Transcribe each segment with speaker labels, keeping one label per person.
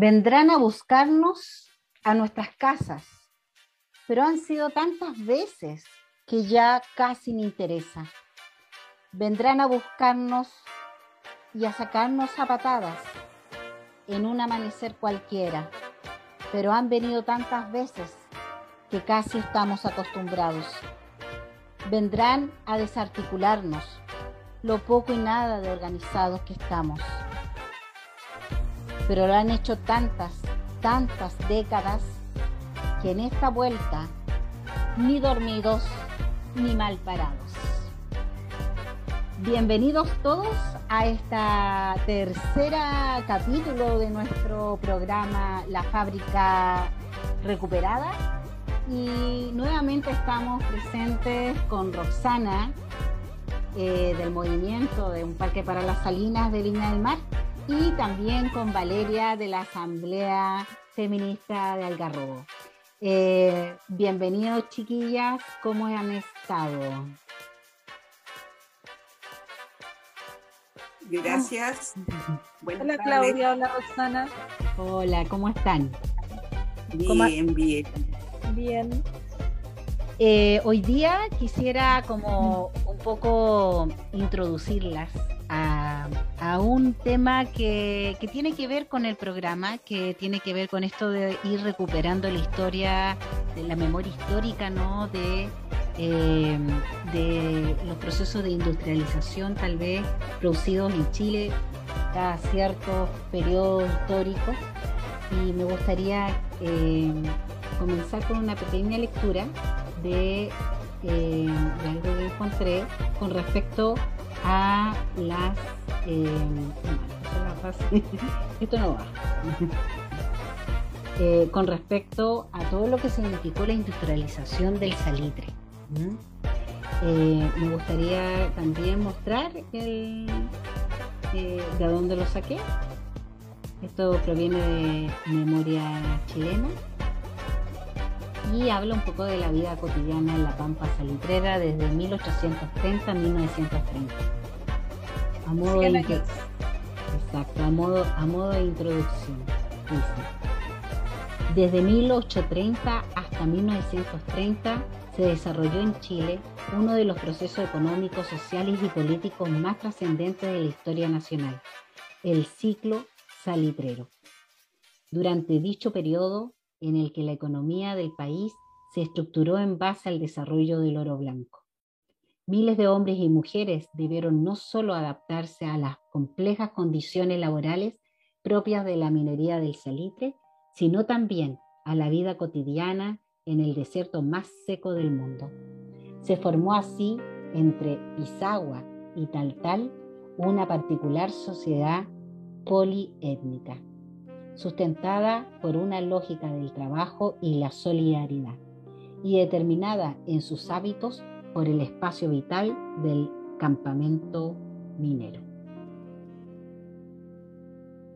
Speaker 1: Vendrán a buscarnos a nuestras casas, pero han sido tantas veces que ya casi me interesa. Vendrán a buscarnos y a sacarnos a patadas en un amanecer cualquiera, pero han venido tantas veces que casi estamos acostumbrados. Vendrán a desarticularnos lo poco y nada de organizados que estamos. Pero lo han hecho tantas, tantas décadas que en esta vuelta ni dormidos ni mal parados. Bienvenidos todos a esta tercera capítulo de nuestro programa La Fábrica Recuperada. Y nuevamente estamos presentes con Roxana eh, del movimiento de un parque para las salinas de Viña del Mar y también con Valeria de la Asamblea Feminista de Algarrobo. Eh, bienvenidos chiquillas, ¿cómo han estado?
Speaker 2: Gracias.
Speaker 3: hola Claudia, hola Roxana.
Speaker 1: Hola, ¿cómo están?
Speaker 2: Bien, bien.
Speaker 3: Bien.
Speaker 1: Eh, hoy día quisiera como un poco introducirlas a, un tema que, tiene que ver con el programa, que tiene que ver con esto de ir recuperando la historia, de la memoria histórica, ¿no? De, eh, de los procesos de industrialización tal vez producidos en Chile a ciertos periodos históricos. Y me gustaría eh, comenzar con una pequeña lectura de, eh, algo que encontré con respecto a las... Eh, esto no va. Eh, con respecto a todo lo que significó la industrialización del salitre. me gustaría también mostrar el, de dónde lo saqué. Esto proviene de Memoria Chilena y habla un poco de la vida cotidiana en la Pampa Salitrera desde 1830 a 1930. A modo, de, exacto, a modo, a modo de introducción. Desde 1830 hasta 1930 se desarrolló en Chile uno de los procesos económicos, sociales y políticos más trascendentes de la historia nacional, el ciclo salitrero. Durante dicho periodo en el que la economía del país se estructuró en base al desarrollo del oro blanco. Miles de hombres y mujeres debieron no solo adaptarse a las complejas condiciones laborales propias de la minería del salitre, sino también a la vida cotidiana en el desierto más seco del mundo. Se formó así entre Pisagua y Taltal una particular sociedad poliétnica sustentada por una lógica del trabajo y la solidaridad, y determinada en sus hábitos por el espacio vital del campamento minero.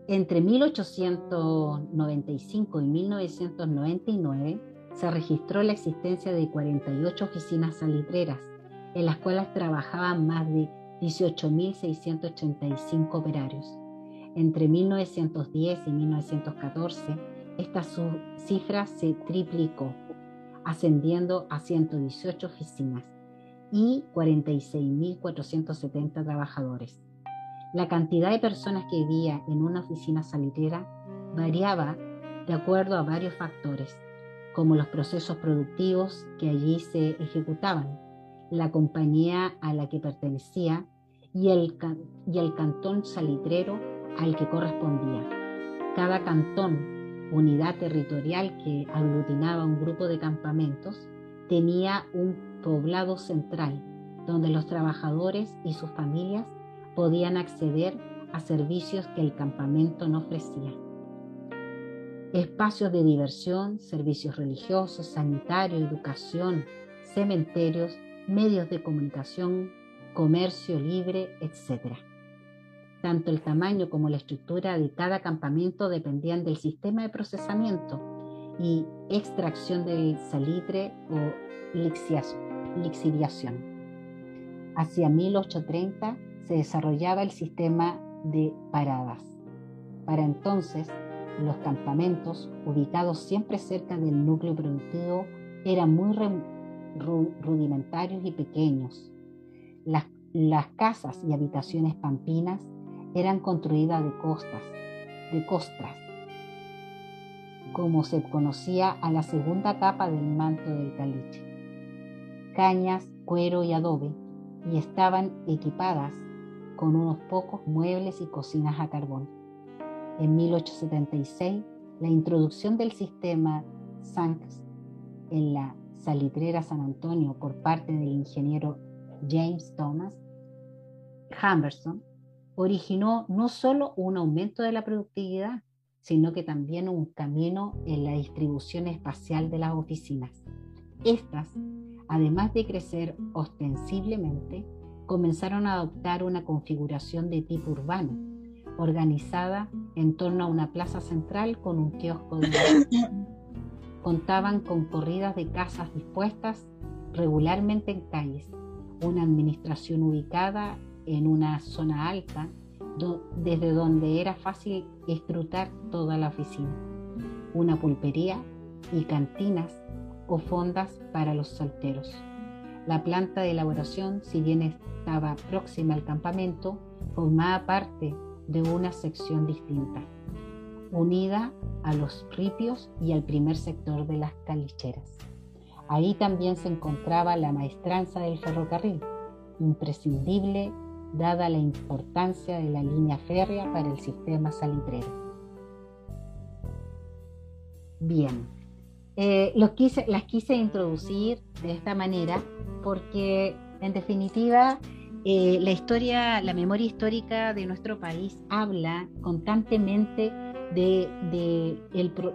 Speaker 1: Entre 1895 y 1999 se registró la existencia de 48 oficinas salitreras, en las cuales trabajaban más de 18.685 operarios entre 1910 y 1914, esta cifra se triplicó, ascendiendo a 118 oficinas y 46.470 trabajadores. La cantidad de personas que vivía en una oficina salitera variaba de acuerdo a varios factores, como los procesos productivos que allí se ejecutaban, la compañía a la que pertenecía y el, y el cantón salitrero al que correspondía. Cada cantón, unidad territorial que aglutinaba un grupo de campamentos, tenía un poblado central donde los trabajadores y sus familias podían acceder a servicios que el campamento no ofrecía. Espacios de diversión, servicios religiosos, sanitarios, educación, cementerios, medios de comunicación, comercio libre, etc. Tanto el tamaño como la estructura de cada campamento dependían del sistema de procesamiento y extracción del salitre o lixiviación. Hacia 1830 se desarrollaba el sistema de paradas. Para entonces, Los campamentos, ubicados siempre cerca del núcleo productivo, eran muy rudimentarios y pequeños. Las, las casas y habitaciones pampinas eran construidas de costas, de costras, como se conocía a la segunda capa del manto del caliche. Cañas, cuero y adobe, y estaban equipadas con unos pocos muebles y cocinas a carbón. En 1876, la introducción del sistema SANCS en la salitrera San Antonio por parte del ingeniero James Thomas Humberson originó no solo un aumento de la productividad, sino que también un camino en la distribución espacial de las oficinas. Estas, además de crecer ostensiblemente, comenzaron a adoptar una configuración de tipo urbano, organizada en torno a una plaza central con un kiosco de Contaban con corridas de casas dispuestas regularmente en calles, una administración ubicada en una zona alta desde donde era fácil escrutar toda la oficina, una pulpería y cantinas o fondas para los solteros. La planta de elaboración, si bien estaba próxima al campamento, formaba parte de una sección distinta, unida a los ripios y al primer sector de las calicheras. Ahí también se encontraba la maestranza del ferrocarril, imprescindible dada la importancia de la línea férrea para el sistema salitrero. Bien, eh, las quise introducir de esta manera porque en definitiva eh, la historia, la memoria histórica de nuestro país habla constantemente de,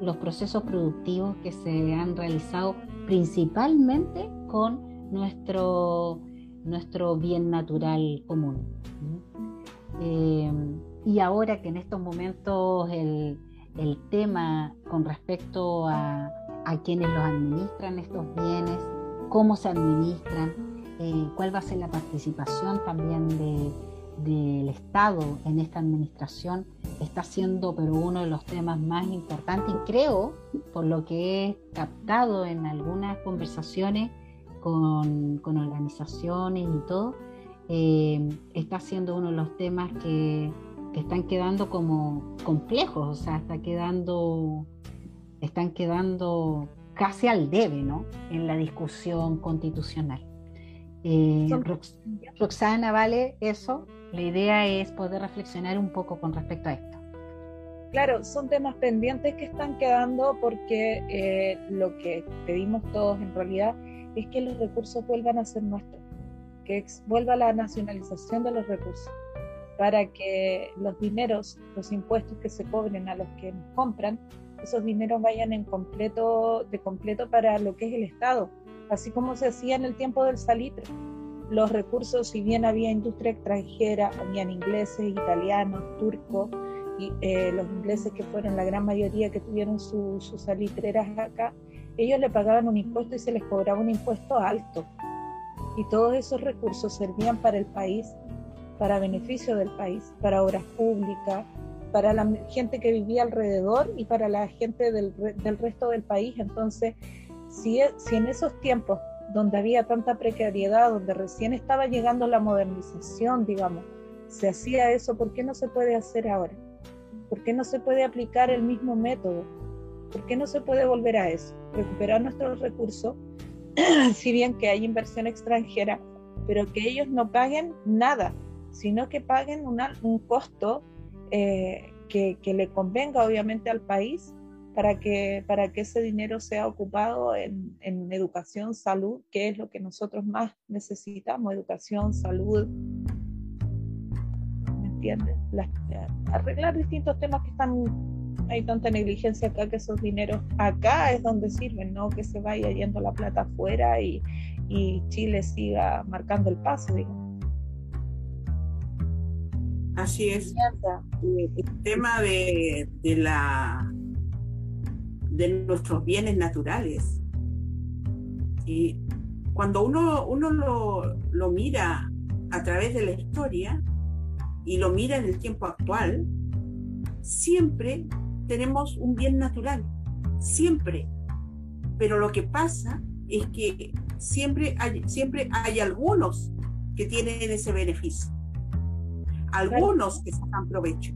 Speaker 1: los procesos productivos que se han realizado principalmente con nuestro nuestro bien natural común. Eh, y ahora que en estos momentos el, tema con respecto a, quienes los administran estos bienes, cómo se administran, eh, cuál va a ser la participación también del Estado en esta administración, está siendo pero uno de los temas más importantes y creo, por lo que he captado en algunas conversaciones, con, organizaciones y todo, eh, está siendo uno de los temas que, están quedando como complejos, o sea, está quedando, están quedando casi al debe, ¿no? En la discusión constitucional. Eh, Roxana, ¿vale? Eso, la idea es poder reflexionar un poco con respecto a esto.
Speaker 3: Claro, son temas pendientes que están quedando porque eh, lo que pedimos todos en realidad es que los recursos vuelvan a ser nuestros, que vuelva la nacionalización de los recursos, para que los dineros, los impuestos que se cobren a los que nos compran, esos dineros vayan en completo, de completo para lo que es el Estado, así como se hacía en el tiempo del salitre. Los recursos, si bien había industria extranjera, habían ingleses, italianos, turcos, y eh, los ingleses que fueron la gran mayoría que tuvieron sus salitreras acá, ellos le pagaban un impuesto y se les cobraba un impuesto alto. Y todos esos recursos servían para el país, para beneficio del país, para obras públicas, para la gente que vivía alrededor y para la gente del, resto del país. Entonces, si, e, si en esos tiempos donde había tanta precariedad, donde recién estaba llegando la modernización, digamos, se hacía eso, ¿por qué no se puede hacer ahora? ¿Por qué no se puede aplicar el mismo método? ¿Por qué no se puede volver a eso? Recuperar nuestros recursos, si bien que hay inversión extranjera, pero que ellos no paguen nada, sino que paguen un costo eh, que, le convenga obviamente al país para que, para que ese dinero sea ocupado en, educación, salud, que es lo que nosotros más necesitamos, educación, salud, ¿me entiendes? arreglar distintos temas que están hay tanta negligencia acá que esos dineros acá es donde sirven, no que se vaya yendo la plata afuera y, Chile siga marcando el paso,
Speaker 2: Así es. El tema de, la de nuestros bienes naturales. Y cuando uno, uno lo, lo mira a través de la historia y lo mira en el tiempo actual, siempre tenemos un bien natural, siempre. Pero lo que pasa es que siempre hay, siempre hay algunos que tienen ese beneficio, algunos que sacan provecho.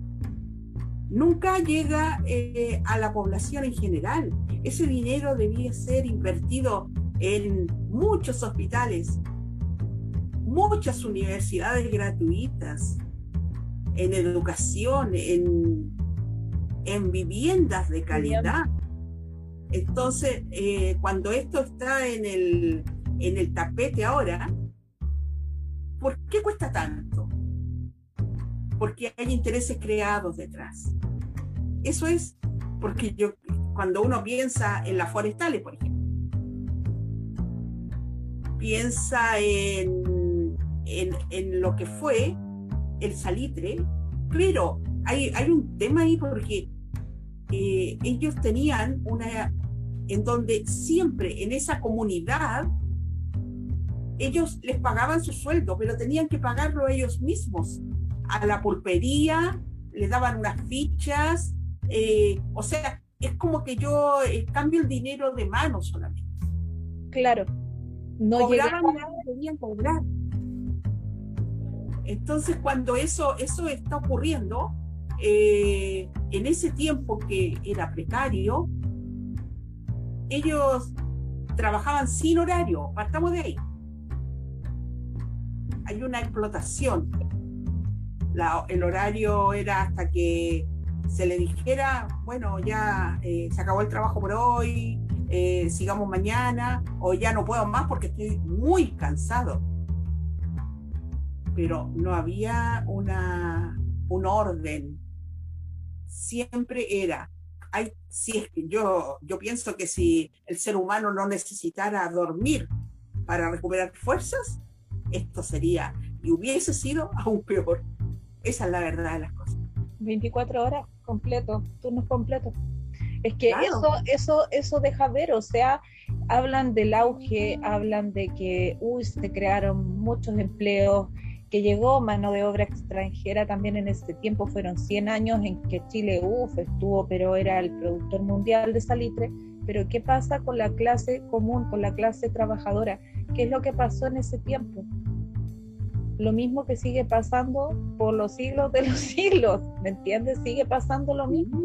Speaker 2: Nunca llega eh, a la población en general. Ese dinero debía ser invertido en muchos hospitales, muchas universidades gratuitas, en educación, en, en viviendas de calidad. Entonces, eh, cuando esto está en el, en el tapete ahora, ¿por qué cuesta tanto? Porque hay intereses creados detrás. Eso es porque yo, cuando uno piensa en las forestales, por ejemplo, piensa en, en, lo que fue el salitre, pero hay, hay un tema ahí porque eh, ellos tenían una, en donde siempre en esa comunidad ellos les pagaban su sueldo, pero tenían que pagarlo ellos mismos. A la pulpería les daban unas fichas, eh, o sea, es como que yo eh, cambio el dinero de mano solamente.
Speaker 3: Claro,
Speaker 2: no cobraban que cobrar. Entonces, cuando eso, eso está ocurriendo, eh, en ese tiempo que era precario, ellos trabajaban sin horario, partamos de ahí. Hay una explotación. el horario era hasta que se le dijera, bueno, ya eh, se acabó el trabajo por hoy, eh, sigamos mañana, o ya no puedo más porque estoy muy cansado. Pero no había una, un orden. Siempre era hay, si es que yo, yo pienso que si el ser humano no necesitara dormir para recuperar fuerzas, esto sería y hubiese sido aún peor. Esa es la verdad de las cosas.
Speaker 3: 24 horas completo, turnos completos. Es que eso, eso, eso deja ver, o sea, hablan del auge, hablan de que uy, se crearon muchos empleos, que llegó mano de obra extranjera también en este tiempo, fueron 100 años en que Chile, uff, estuvo, pero era el productor mundial de salitre, pero ¿qué pasa con la clase común, con la clase trabajadora? ¿Qué es lo que pasó en ese tiempo? Lo mismo que sigue pasando por los siglos de los siglos, ¿me entiendes? Sigue pasando lo mismo.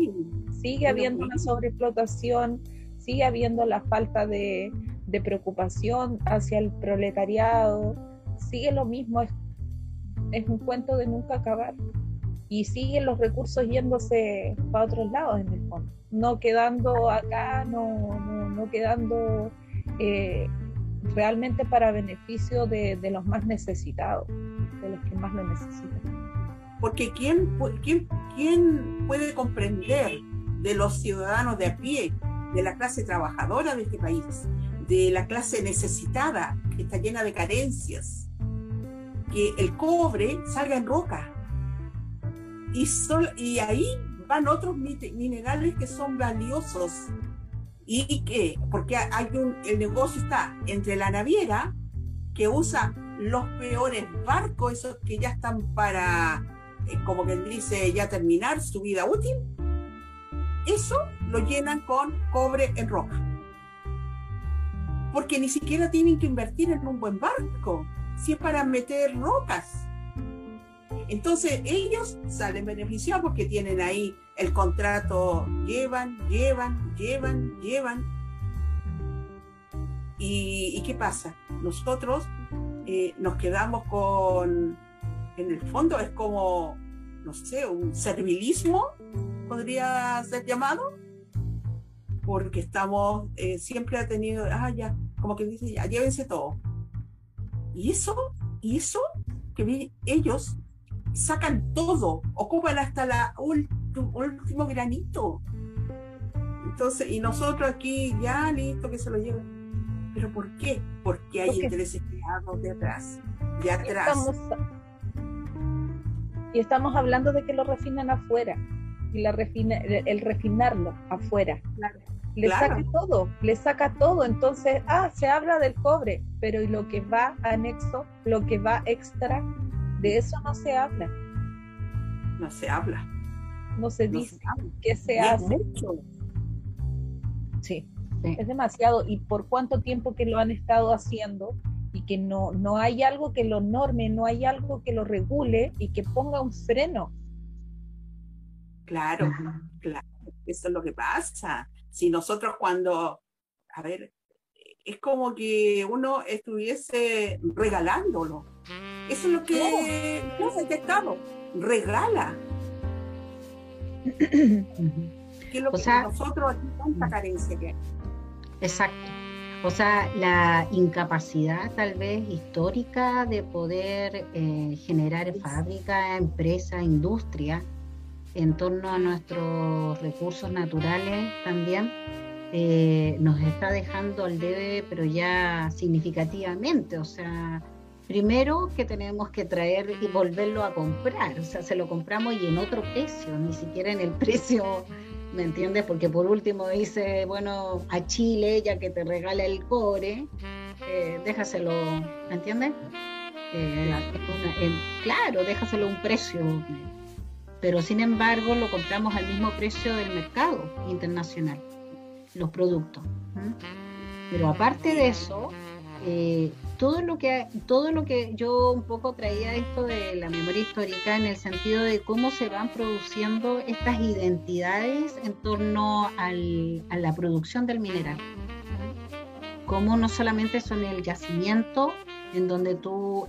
Speaker 3: Sigue habiendo una sobreexplotación, sigue habiendo la falta de, de preocupación hacia el proletariado, sigue lo mismo, es un cuento de nunca acabar. Y siguen los recursos yéndose para otros lados en el fondo, no quedando acá, no, no, quedando eh, realmente para beneficio de, los más necesitados, de los que más lo necesitan.
Speaker 2: Porque ¿quién, quién, quién puede comprender de los ciudadanos de a pie, de la clase trabajadora de este país, de la clase necesitada, que está llena de carencias, que el cobre salga en roca. Y, y ahí van otros minerales que son valiosos. Y que, porque hay el negocio está entre la naviera, que usa los peores barcos, esos que ya están para, eh, como quien dice, ya terminar su vida útil, eso lo llenan con cobre en roca. Porque ni siquiera tienen que invertir en un buen barco si es para meter rocas. Entonces ellos salen beneficiados porque tienen ahí el contrato, llevan, llevan, llevan, llevan. ¿Y, qué pasa? Nosotros eh, nos quedamos con, en el fondo es como, no sé, un servilismo, podría ser llamado, porque estamos, eh, siempre ha tenido, ah, ya, como que dice, ya, llévense todo. Y eso, y eso, que ellos sacan todo, ocupan hasta la último granito. Entonces, y nosotros aquí ya listo que se lo lleven. ¿Pero por qué? Porque hay intereses creados de atrás, de atrás.
Speaker 3: y estamos hablando de que lo refinan afuera, y la refina, el refinarlo afuera. Claro le saca todo, le saca todo. Entonces, ah, se habla del cobre, pero ¿y lo que va anexo, lo que va extra? De eso no se habla.
Speaker 2: No se habla.
Speaker 3: no se dice qué se hace. Sí, es demasiado. ¿Y por cuánto tiempo que lo han estado haciendo? Y que no, no hay algo que lo norme, no hay algo que lo regule y que ponga un freno.
Speaker 2: Claro, claro, eso es lo que pasa. Si nosotros cuando, a ver, es como que uno estuviese regalándolo. Eso es lo que no, el Estado regala. que es lo que nosotros aquí tanta carencia que hay.
Speaker 1: Exacto. O sea, la incapacidad tal vez histórica de poder eh, generar fábrica, empresa, industria en torno a nuestros recursos naturales también eh, nos está dejando al debe, pero ya significativamente. O sea, primero que tenemos que traer y volverlo a comprar. O sea, se lo compramos y en otro precio, ni siquiera en el precio ¿me entiendes? Porque por último dice, bueno, a Chile, ya que te regala el cobre, eh, déjaselo, ¿me entiendes? Eh, claro, déjaselo un precio, pero sin embargo lo compramos al mismo precio del mercado internacional, los productos. Pero aparte de eso, eh, todo lo que todo lo que yo un poco traía esto de la memoria histórica en el sentido de cómo se van produciendo estas identidades en torno a la producción del mineral. Cómo no solamente son el yacimiento en donde tú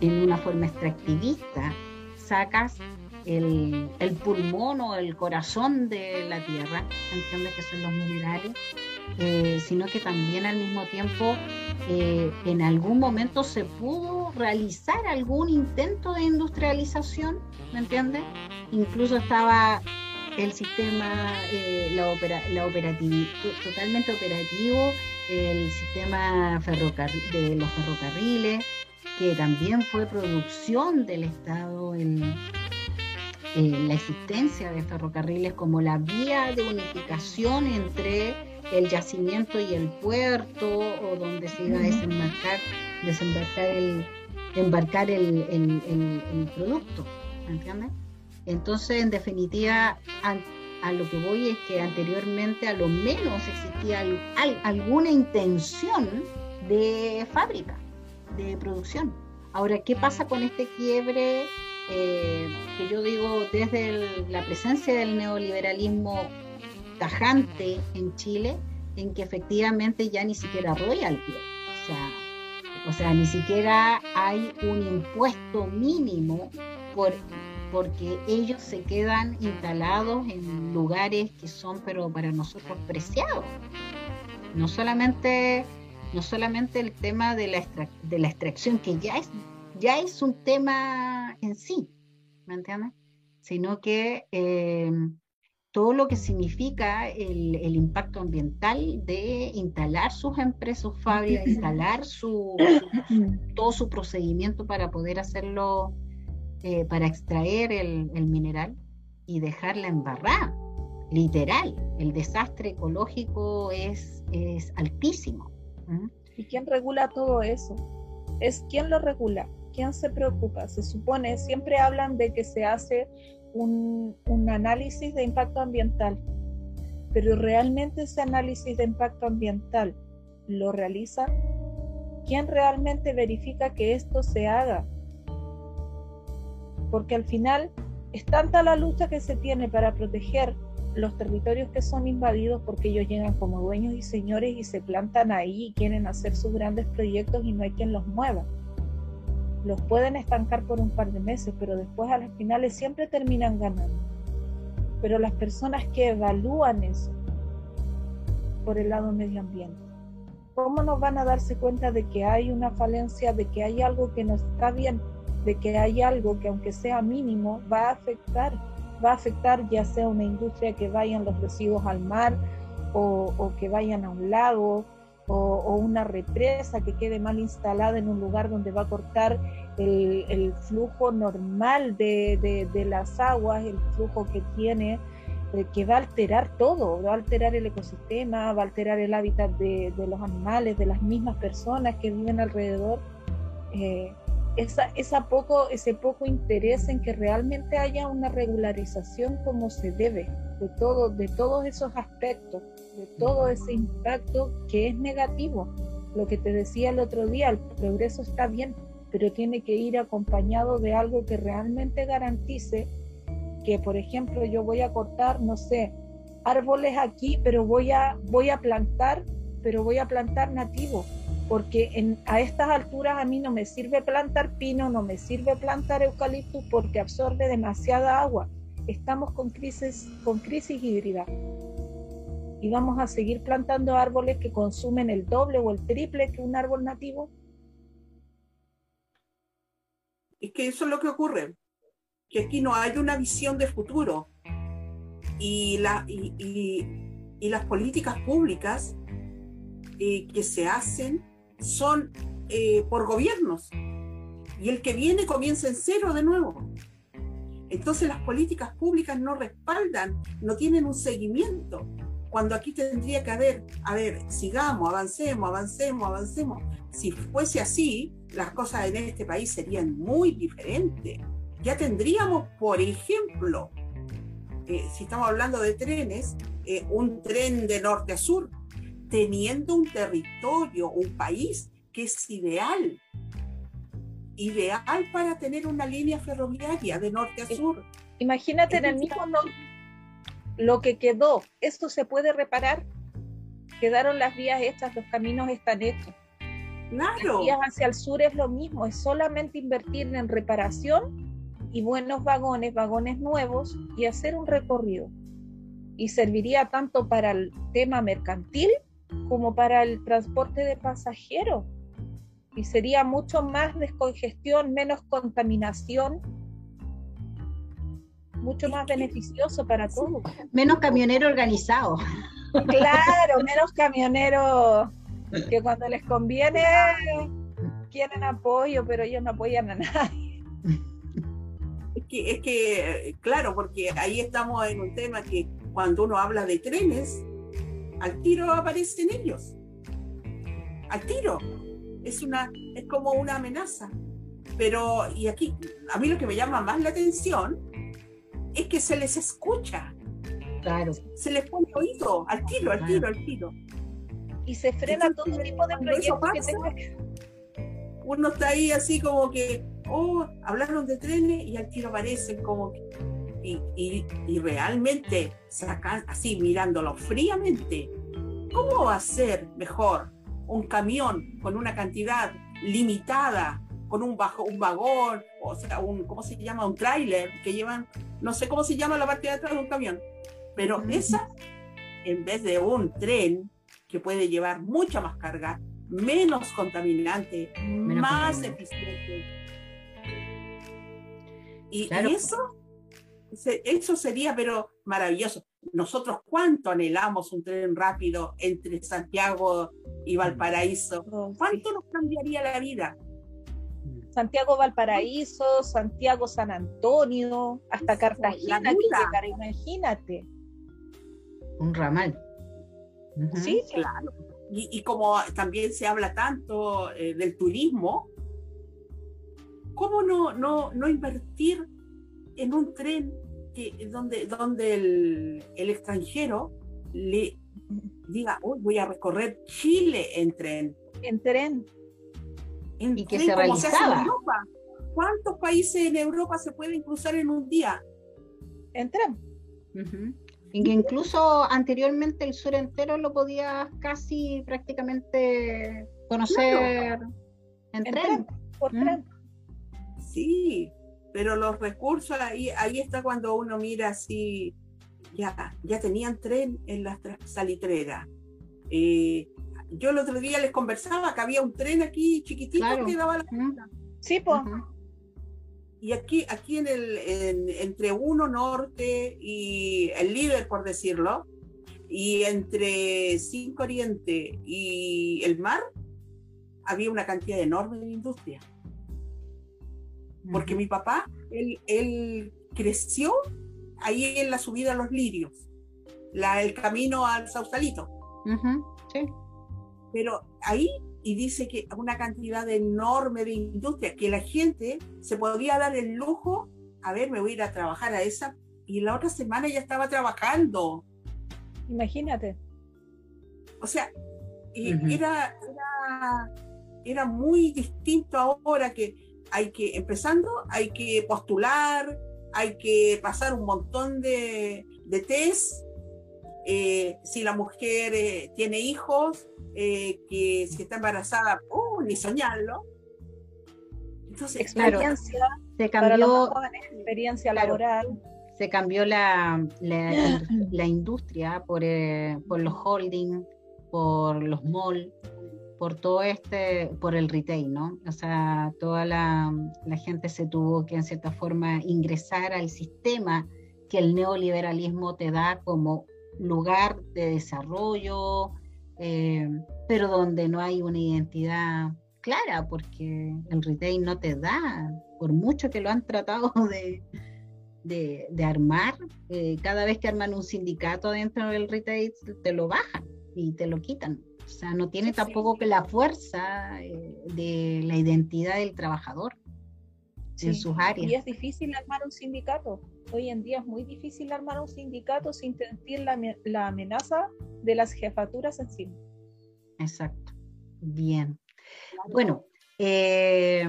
Speaker 1: en una forma extractivista sacas el, el, pulmón o el corazón de la tierra, entiendes que son los minerales, eh, sino que también al mismo tiempo eh, en algún momento se pudo realizar algún intento de industrialización, ¿me entiendes? Incluso estaba el sistema, eh, la, la operatividad, totalmente operativo, el sistema de los ferrocarriles, que también fue producción del Estado en la existencia de ferrocarriles como la vía de unificación entre el yacimiento y el puerto o donde se iba a desembarcar, desembarcar el, embarcar el, el, producto, ¿entiendes? Entonces, en definitiva, a, lo que voy es que anteriormente a lo menos existía alguna intención de fábrica, de producción. Ahora, ¿qué pasa con este quiebre eh, que yo digo desde la presencia del neoliberalismo tajante en Chile en que efectivamente ya ni siquiera royalty, o sea, o sea, ni siquiera hay un impuesto mínimo por, porque ellos se quedan instalados en lugares que son pero para nosotros preciados. No solamente, no solamente el tema de la, de la extracción, que ya es, ya es un tema en sí, ¿me entiendes? Sino que eh, todo lo que significa el, impacto ambiental de instalar sus empresas, fábricas, instalar su, todo su procedimiento para poder hacerlo, eh, para extraer el, mineral y dejarla embarrada, literal. El desastre ecológico es, es altísimo.
Speaker 3: ¿Y quién regula todo eso? Es quién lo regula, quién se preocupa. Se supone, siempre hablan de que se hace un, análisis de impacto ambiental, pero realmente ese análisis de impacto ambiental lo realiza ¿Quién realmente verifica que esto se haga? Porque al final es tanta la lucha que se tiene para proteger los territorios que son invadidos porque ellos llegan como dueños y señores y se plantan ahí y quieren hacer sus grandes proyectos y no hay quien los mueva los pueden estancar por un par de meses, pero después a las finales siempre terminan ganando. Pero las personas que evalúan eso por el lado medio ambiente, ¿cómo nos van a darse cuenta de que hay una falencia, de que hay algo que no está bien, de que hay algo que aunque sea mínimo va a afectar? Va a afectar ya sea una industria que vayan los residuos al mar o, o que vayan a un lago o, una represa que quede mal instalada en un lugar donde va a cortar el, flujo normal de, las aguas, el flujo que tiene, eh, que va a alterar todo, va a alterar el ecosistema, va a alterar el hábitat de, los animales, de las mismas personas que viven alrededor. Eh, esa, esa poco, ese poco interés en que realmente haya una regularización como se debe de, todo, de todos esos aspectos, de todo ese impacto que es negativo. Lo que te decía el otro día, el progreso está bien, pero tiene que ir acompañado de algo que realmente garantice que, por ejemplo, yo voy a cortar, no sé, árboles aquí, pero voy a, voy a plantar, pero voy a plantar nativo porque a estas alturas a mí no me sirve plantar pino, no me sirve plantar eucaliptus porque absorbe demasiada agua. Estamos con crisis, con crisis hídrica y vamos a seguir plantando árboles que consumen el doble o el triple que un árbol nativo.
Speaker 2: Es que eso es lo que ocurre, que aquí no hay una visión de futuro y, la, y, las políticas públicas eh, que se hacen son eh, por gobiernos. Y el que viene comienza en cero de nuevo. Entonces las políticas públicas no respaldan, no tienen un seguimiento. Cuando aquí tendría que haber, a ver, sigamos, avancemos, avancemos, avancemos. Si fuese así, las cosas en este país serían muy diferentes. Ya tendríamos, por ejemplo, eh, si estamos hablando de trenes, eh, un tren de norte a sur, teniendo un territorio, un país que es ideal, ideal para tener una línea ferroviaria de norte a sur.
Speaker 3: Imagínate en el mismo lo que quedó, ¿esto se puede reparar? Quedaron las vías hechas, los caminos están hechos.
Speaker 2: Claro.
Speaker 3: Las vías hacia el sur es lo mismo, es solamente invertir en reparación y buenos vagones, vagones nuevos y hacer un recorrido. Y serviría tanto para el tema mercantil como para el transporte de pasajeros. Y sería mucho más descongestión, menos contaminación, mucho más beneficioso para todos.
Speaker 1: Menos camionero organizado.
Speaker 3: Claro, menos camionero que cuando les conviene quieren apoyo, pero ellos no apoyan a nadie.
Speaker 2: Es que, es que, claro, porque ahí estamos en un tema que cuando uno habla de trenes, al tiro aparecen ellos. Al tiro. Es, una, es como una amenaza. Pero, y aquí, a mí lo que me llama más la atención es que se les escucha.
Speaker 1: Claro.
Speaker 2: Se les pone oído, al tiro, al tiro, al tiro.
Speaker 3: Y se frena todo tipo de proyectos
Speaker 2: Uno está ahí así como que, oh, hablaron de trenes y al tiro aparecen como que y, realmente sacan así mirándolo fríamente, ¿cómo va a ser mejor un camión con una cantidad limitada, con un, bajo, un vagón, o sea, un, ¿cómo se llama? Un tráiler que llevan, no sé cómo se llama la parte de atrás de un camión, pero esa, en vez de un tren que puede llevar mucha más carga, menos contaminante, más eficiente. Y, y, eso eso sería, pero maravilloso. Nosotros cuánto anhelamos un tren rápido entre Santiago y Valparaíso. Oh, ¿Cuánto nos cambiaría la vida?
Speaker 3: Santiago Valparaíso, Santiago San Antonio, hasta Cartagena, que imagínate.
Speaker 1: Un ramal.
Speaker 2: Sí, claro. Y, como también se habla tanto eh, del turismo, ¿cómo no, no, no invertir en un tren que, donde, donde el, el extranjero le diga, hoy voy a recorrer Chile en tren.
Speaker 3: En tren.
Speaker 1: y que se realizaba.
Speaker 2: ¿Cuántos países en Europa se pueden cruzar en un día?
Speaker 3: En tren.
Speaker 1: Que incluso anteriormente el sur entero lo podías casi prácticamente conocer en, tren.
Speaker 3: Por tren.
Speaker 2: Sí, pero los recursos, ahí, ahí está cuando uno mira así, ya, ya tenían tren en las salitreras. Eh, yo el otro día les conversaba que había un tren aquí chiquitito que daba la
Speaker 3: Sí, pues.
Speaker 2: Y aquí, aquí en el, entre uno norte y el líder, por decirlo, y entre Cinco Oriente y el mar, había una cantidad enorme de industria porque mi papá, él, él, creció ahí en la subida a los lirios, la, el camino al Sausalito.
Speaker 1: sí.
Speaker 2: Pero ahí y dice que una cantidad enorme de industria, que la gente se podría dar el lujo, a ver, me voy a ir a trabajar a esa, y la otra semana ya estaba trabajando.
Speaker 3: Imagínate.
Speaker 2: O sea, era, era, muy distinto ahora que hay que, empezando, hay que postular, hay que pasar un montón de, de test. Eh, si la mujer eh, tiene hijos, eh, que si está embarazada, uh, ni soñarlo.
Speaker 3: Entonces, experiencia, se cambió, experiencia laboral.
Speaker 1: Se cambió la, la, industria por, por los holding, por los malls, por todo este, por el retail, ¿no? O sea, toda la, gente se tuvo que en cierta forma ingresar al sistema que el neoliberalismo te da como lugar de desarrollo, eh, pero donde no hay una identidad clara, porque el retail no te da, por mucho que lo han tratado de, de, armar, eh, cada vez que arman un sindicato dentro del retail, te lo bajan y te lo quitan. O sea, no tiene tampoco que la fuerza eh, de la identidad del trabajador en sus áreas.
Speaker 3: Y es difícil armar un sindicato. Hoy en día es muy difícil armar un sindicato sin sentir la, la amenaza de las jefaturas encima.
Speaker 1: Exacto. Bien. Bueno, eh,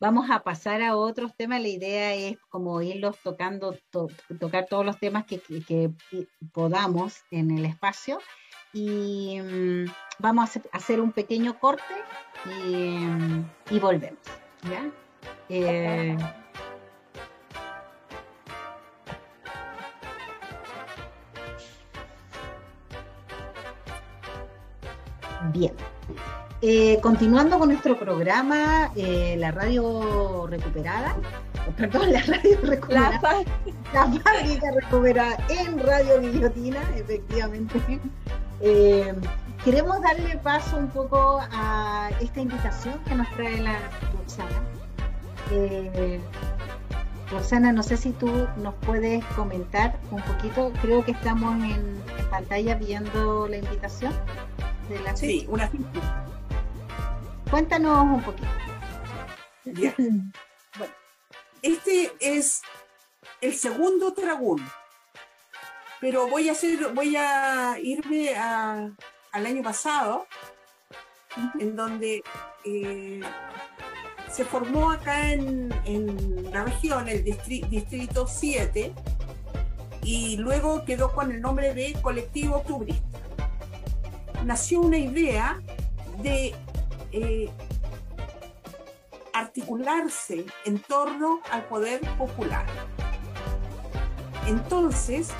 Speaker 1: vamos a pasar a otros temas. La idea es como irlos tocando, tocar todos los temas que, que, podamos en el espacio. Y mm, vamos a hacer un pequeño corte y, y volvemos. ¿ya? Eh, bien. Eh, continuando con nuestro programa, eh, la radio recuperada, perdón, la radio recuperada, la, fábrica recuperada en Radio Guillotina, efectivamente. Queremos darle paso un poco a esta invitación que nos trae la Roxana. Eh, Rosana, no sé si tú nos puedes comentar un poquito. Creo que estamos en, pantalla viendo la invitación
Speaker 2: de la Sí, una
Speaker 1: Cuéntanos un poquito.
Speaker 2: Bueno, este es el segundo dragón, pero voy a hacer, voy a irme al año pasado, en donde eh, se formó acá en, la región, el distrito 7, y luego quedó con el nombre de Colectivo Octubrista. Nació una idea de eh, articularse en torno al poder popular. Entonces,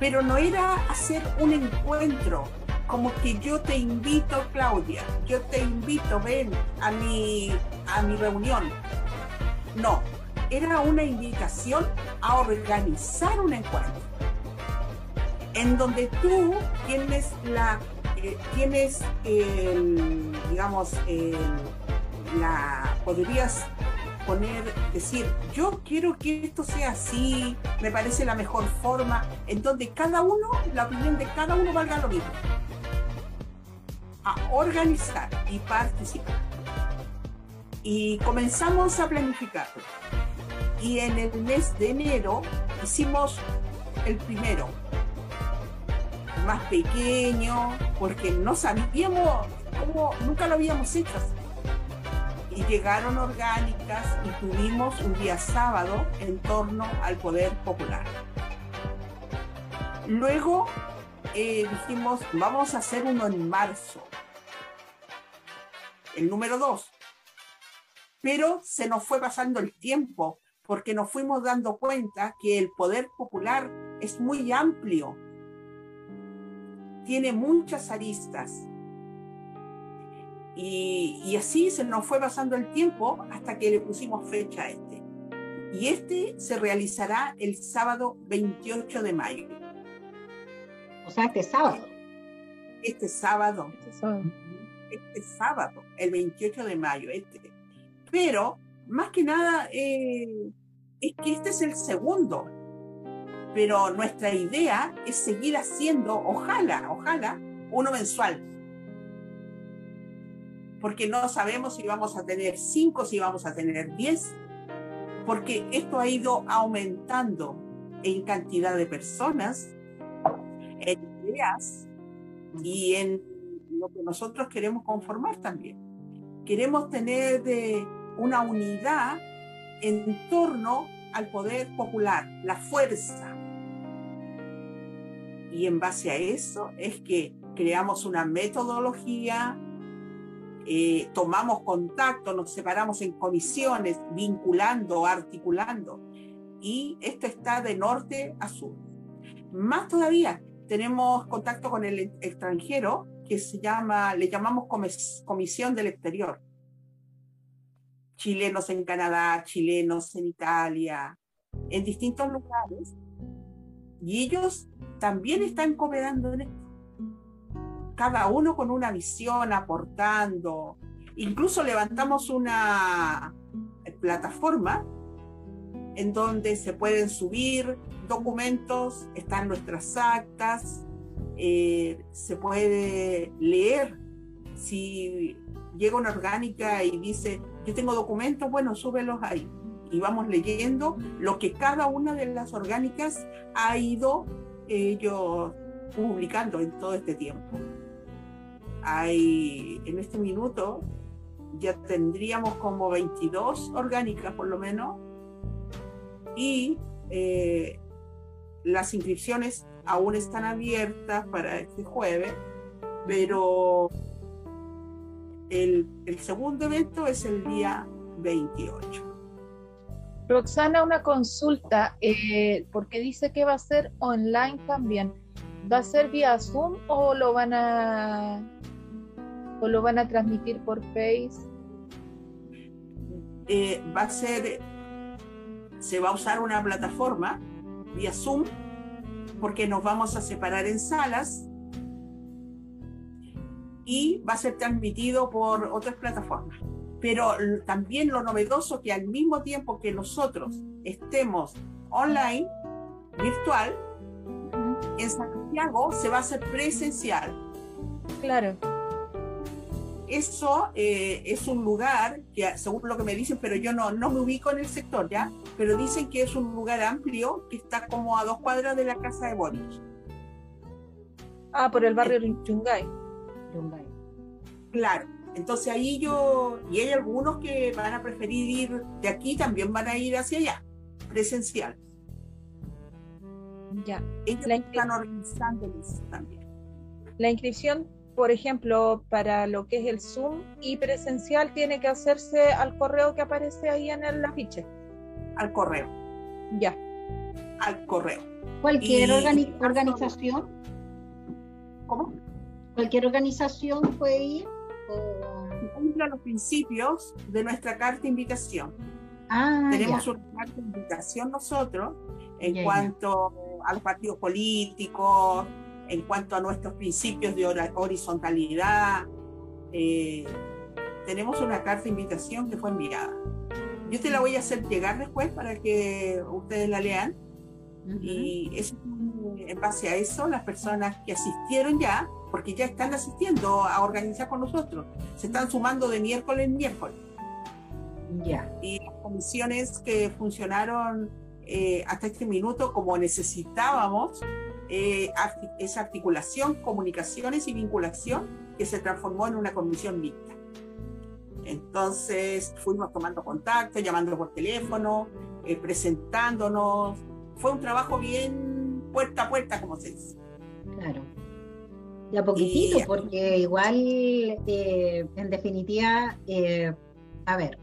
Speaker 2: pero no era hacer un encuentro como que yo te invito, Claudia, yo te invito, ven a mi, a mi reunión. No, era una invitación a organizar un encuentro en donde tú tienes la eh, tienes el, digamos la podrías poner decir yo quiero que esto sea así me parece la mejor forma en donde cada uno la opinión de cada uno valga lo mismo a organizar y participar. Y comenzamos a planificar. Y en el mes de enero hicimos el primero, más pequeño, porque no sabíamos cómo, nunca lo habíamos hecho Y llegaron orgánicas y tuvimos un día sábado en torno al poder popular. Luego eh, dijimos, vamos a hacer uno en marzo el número dos. Pero se nos fue pasando el tiempo porque nos fuimos dando cuenta que el poder popular es muy amplio, tiene muchas aristas. Y, así se nos fue pasando el tiempo hasta que le pusimos fecha a este. Y este se realizará el sábado 28 de mayo.
Speaker 1: O sea, este sábado.
Speaker 2: Este sábado. Este sábado este sábado, el 28 de mayo. Este. Pero, más que nada, eh, es que este es el segundo. Pero nuestra idea es seguir haciendo, ojalá, ojalá, uno mensual. Porque no sabemos si vamos a tener cinco, si vamos a tener diez, porque esto ha ido aumentando en cantidad de personas, en ideas y en lo que nosotros queremos conformar también. Queremos tener de una unidad en torno al poder popular, la fuerza. Y en base a eso es que creamos una metodología, eh, tomamos contacto, nos separamos en comisiones, vinculando, articulando. Y esto está de norte a sur. Más todavía, tenemos contacto con el extranjero que se llama, le llamamos Comisión del Exterior. Chilenos en Canadá, chilenos en Italia, en distintos lugares. Y ellos también están cooperando en esto cada uno con una visión, aportando. Incluso levantamos una plataforma en donde se pueden subir documentos, están nuestras actas, eh, se puede leer. Si llega una orgánica y dice, yo tengo documentos, bueno, súbelos ahí. Y vamos leyendo lo que cada una de las orgánicas ha ido ellos publicando en todo este tiempo hay en este minuto ya tendríamos como 22 orgánicas por lo menos y eh, las inscripciones aún están abiertas para este jueves, pero el, segundo evento es el día 28.
Speaker 3: Roxana, una consulta, eh, porque dice que va a ser online también. ¿Va a ser vía Zoom o lo van a o lo van a transmitir por Face?
Speaker 2: Eh, va a ser, se va a usar una plataforma vía Zoom, porque nos vamos a separar en salas y va a ser transmitido por otras plataformas. Pero también lo novedoso que al mismo tiempo que nosotros estemos online, virtual, en Santiago se va a hacer presencial.
Speaker 3: Claro
Speaker 2: eso eh, es un lugar que, según lo que me dicen, pero yo no, no me ubico en el sector, ¿ya? Pero dicen que es un lugar amplio que está como a dos cuadras de la casa de Boris.
Speaker 3: Ah, por el barrio Chungay.
Speaker 2: Claro. Entonces ahí yo, y hay algunos que van a preferir ir de aquí, también van a ir hacia allá, presencial.
Speaker 3: Ya.
Speaker 2: Ellos están organizando eso también.
Speaker 3: La inscripción por ejemplo, para lo que es el Zoom y presencial, tiene que hacerse al correo que aparece ahí en el afiche.
Speaker 2: Al correo.
Speaker 3: Ya.
Speaker 2: Al correo.
Speaker 1: ¿Cualquier organización?
Speaker 2: ¿Cómo?
Speaker 1: ¿Cualquier organización puede ir?
Speaker 2: Cumpla los principios de nuestra carta de invitación.
Speaker 1: Ah,
Speaker 2: Tenemos una carta de invitación nosotros en cuanto a los partidos políticos, en cuanto a nuestros principios de horizontalidad. Eh, tenemos una carta de invitación que fue enviada. Yo te la voy a hacer llegar después para que ustedes la lean. Y es en base a eso, las personas que asistieron ya, porque ya están asistiendo a organizar con nosotros, se están sumando de miércoles en miércoles.
Speaker 1: Ya.
Speaker 2: Y las comisiones que funcionaron eh, hasta este minuto como necesitábamos, eh, esa articulación, comunicaciones y vinculación que se transformó en una comisión mixta. Entonces fuimos tomando contacto, llamando por teléfono, eh, presentándonos. Fue un trabajo bien puerta a puerta, como se dice.
Speaker 1: Claro. Y a poquitito, porque igual, en definitiva, a ver,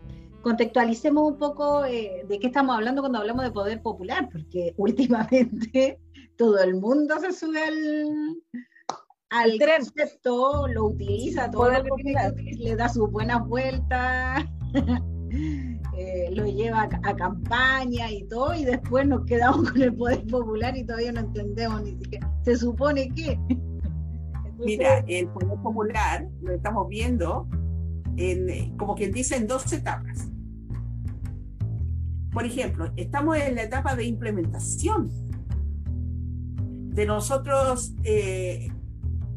Speaker 1: contextualicemos un poco de qué estamos hablando cuando hablamos de poder popular, porque últimamente todo el mundo se sube al, al concepto, lo utiliza, todo lo le da sus buenas vueltas, eh, lo lleva a, campaña y todo, y después nos quedamos con el poder popular y todavía no entendemos ni siquiera. Se supone que.
Speaker 2: Mira, el poder popular lo estamos viendo en, como quien dice, en dos etapas. Por ejemplo, estamos en la etapa de implementación. De nosotros eh,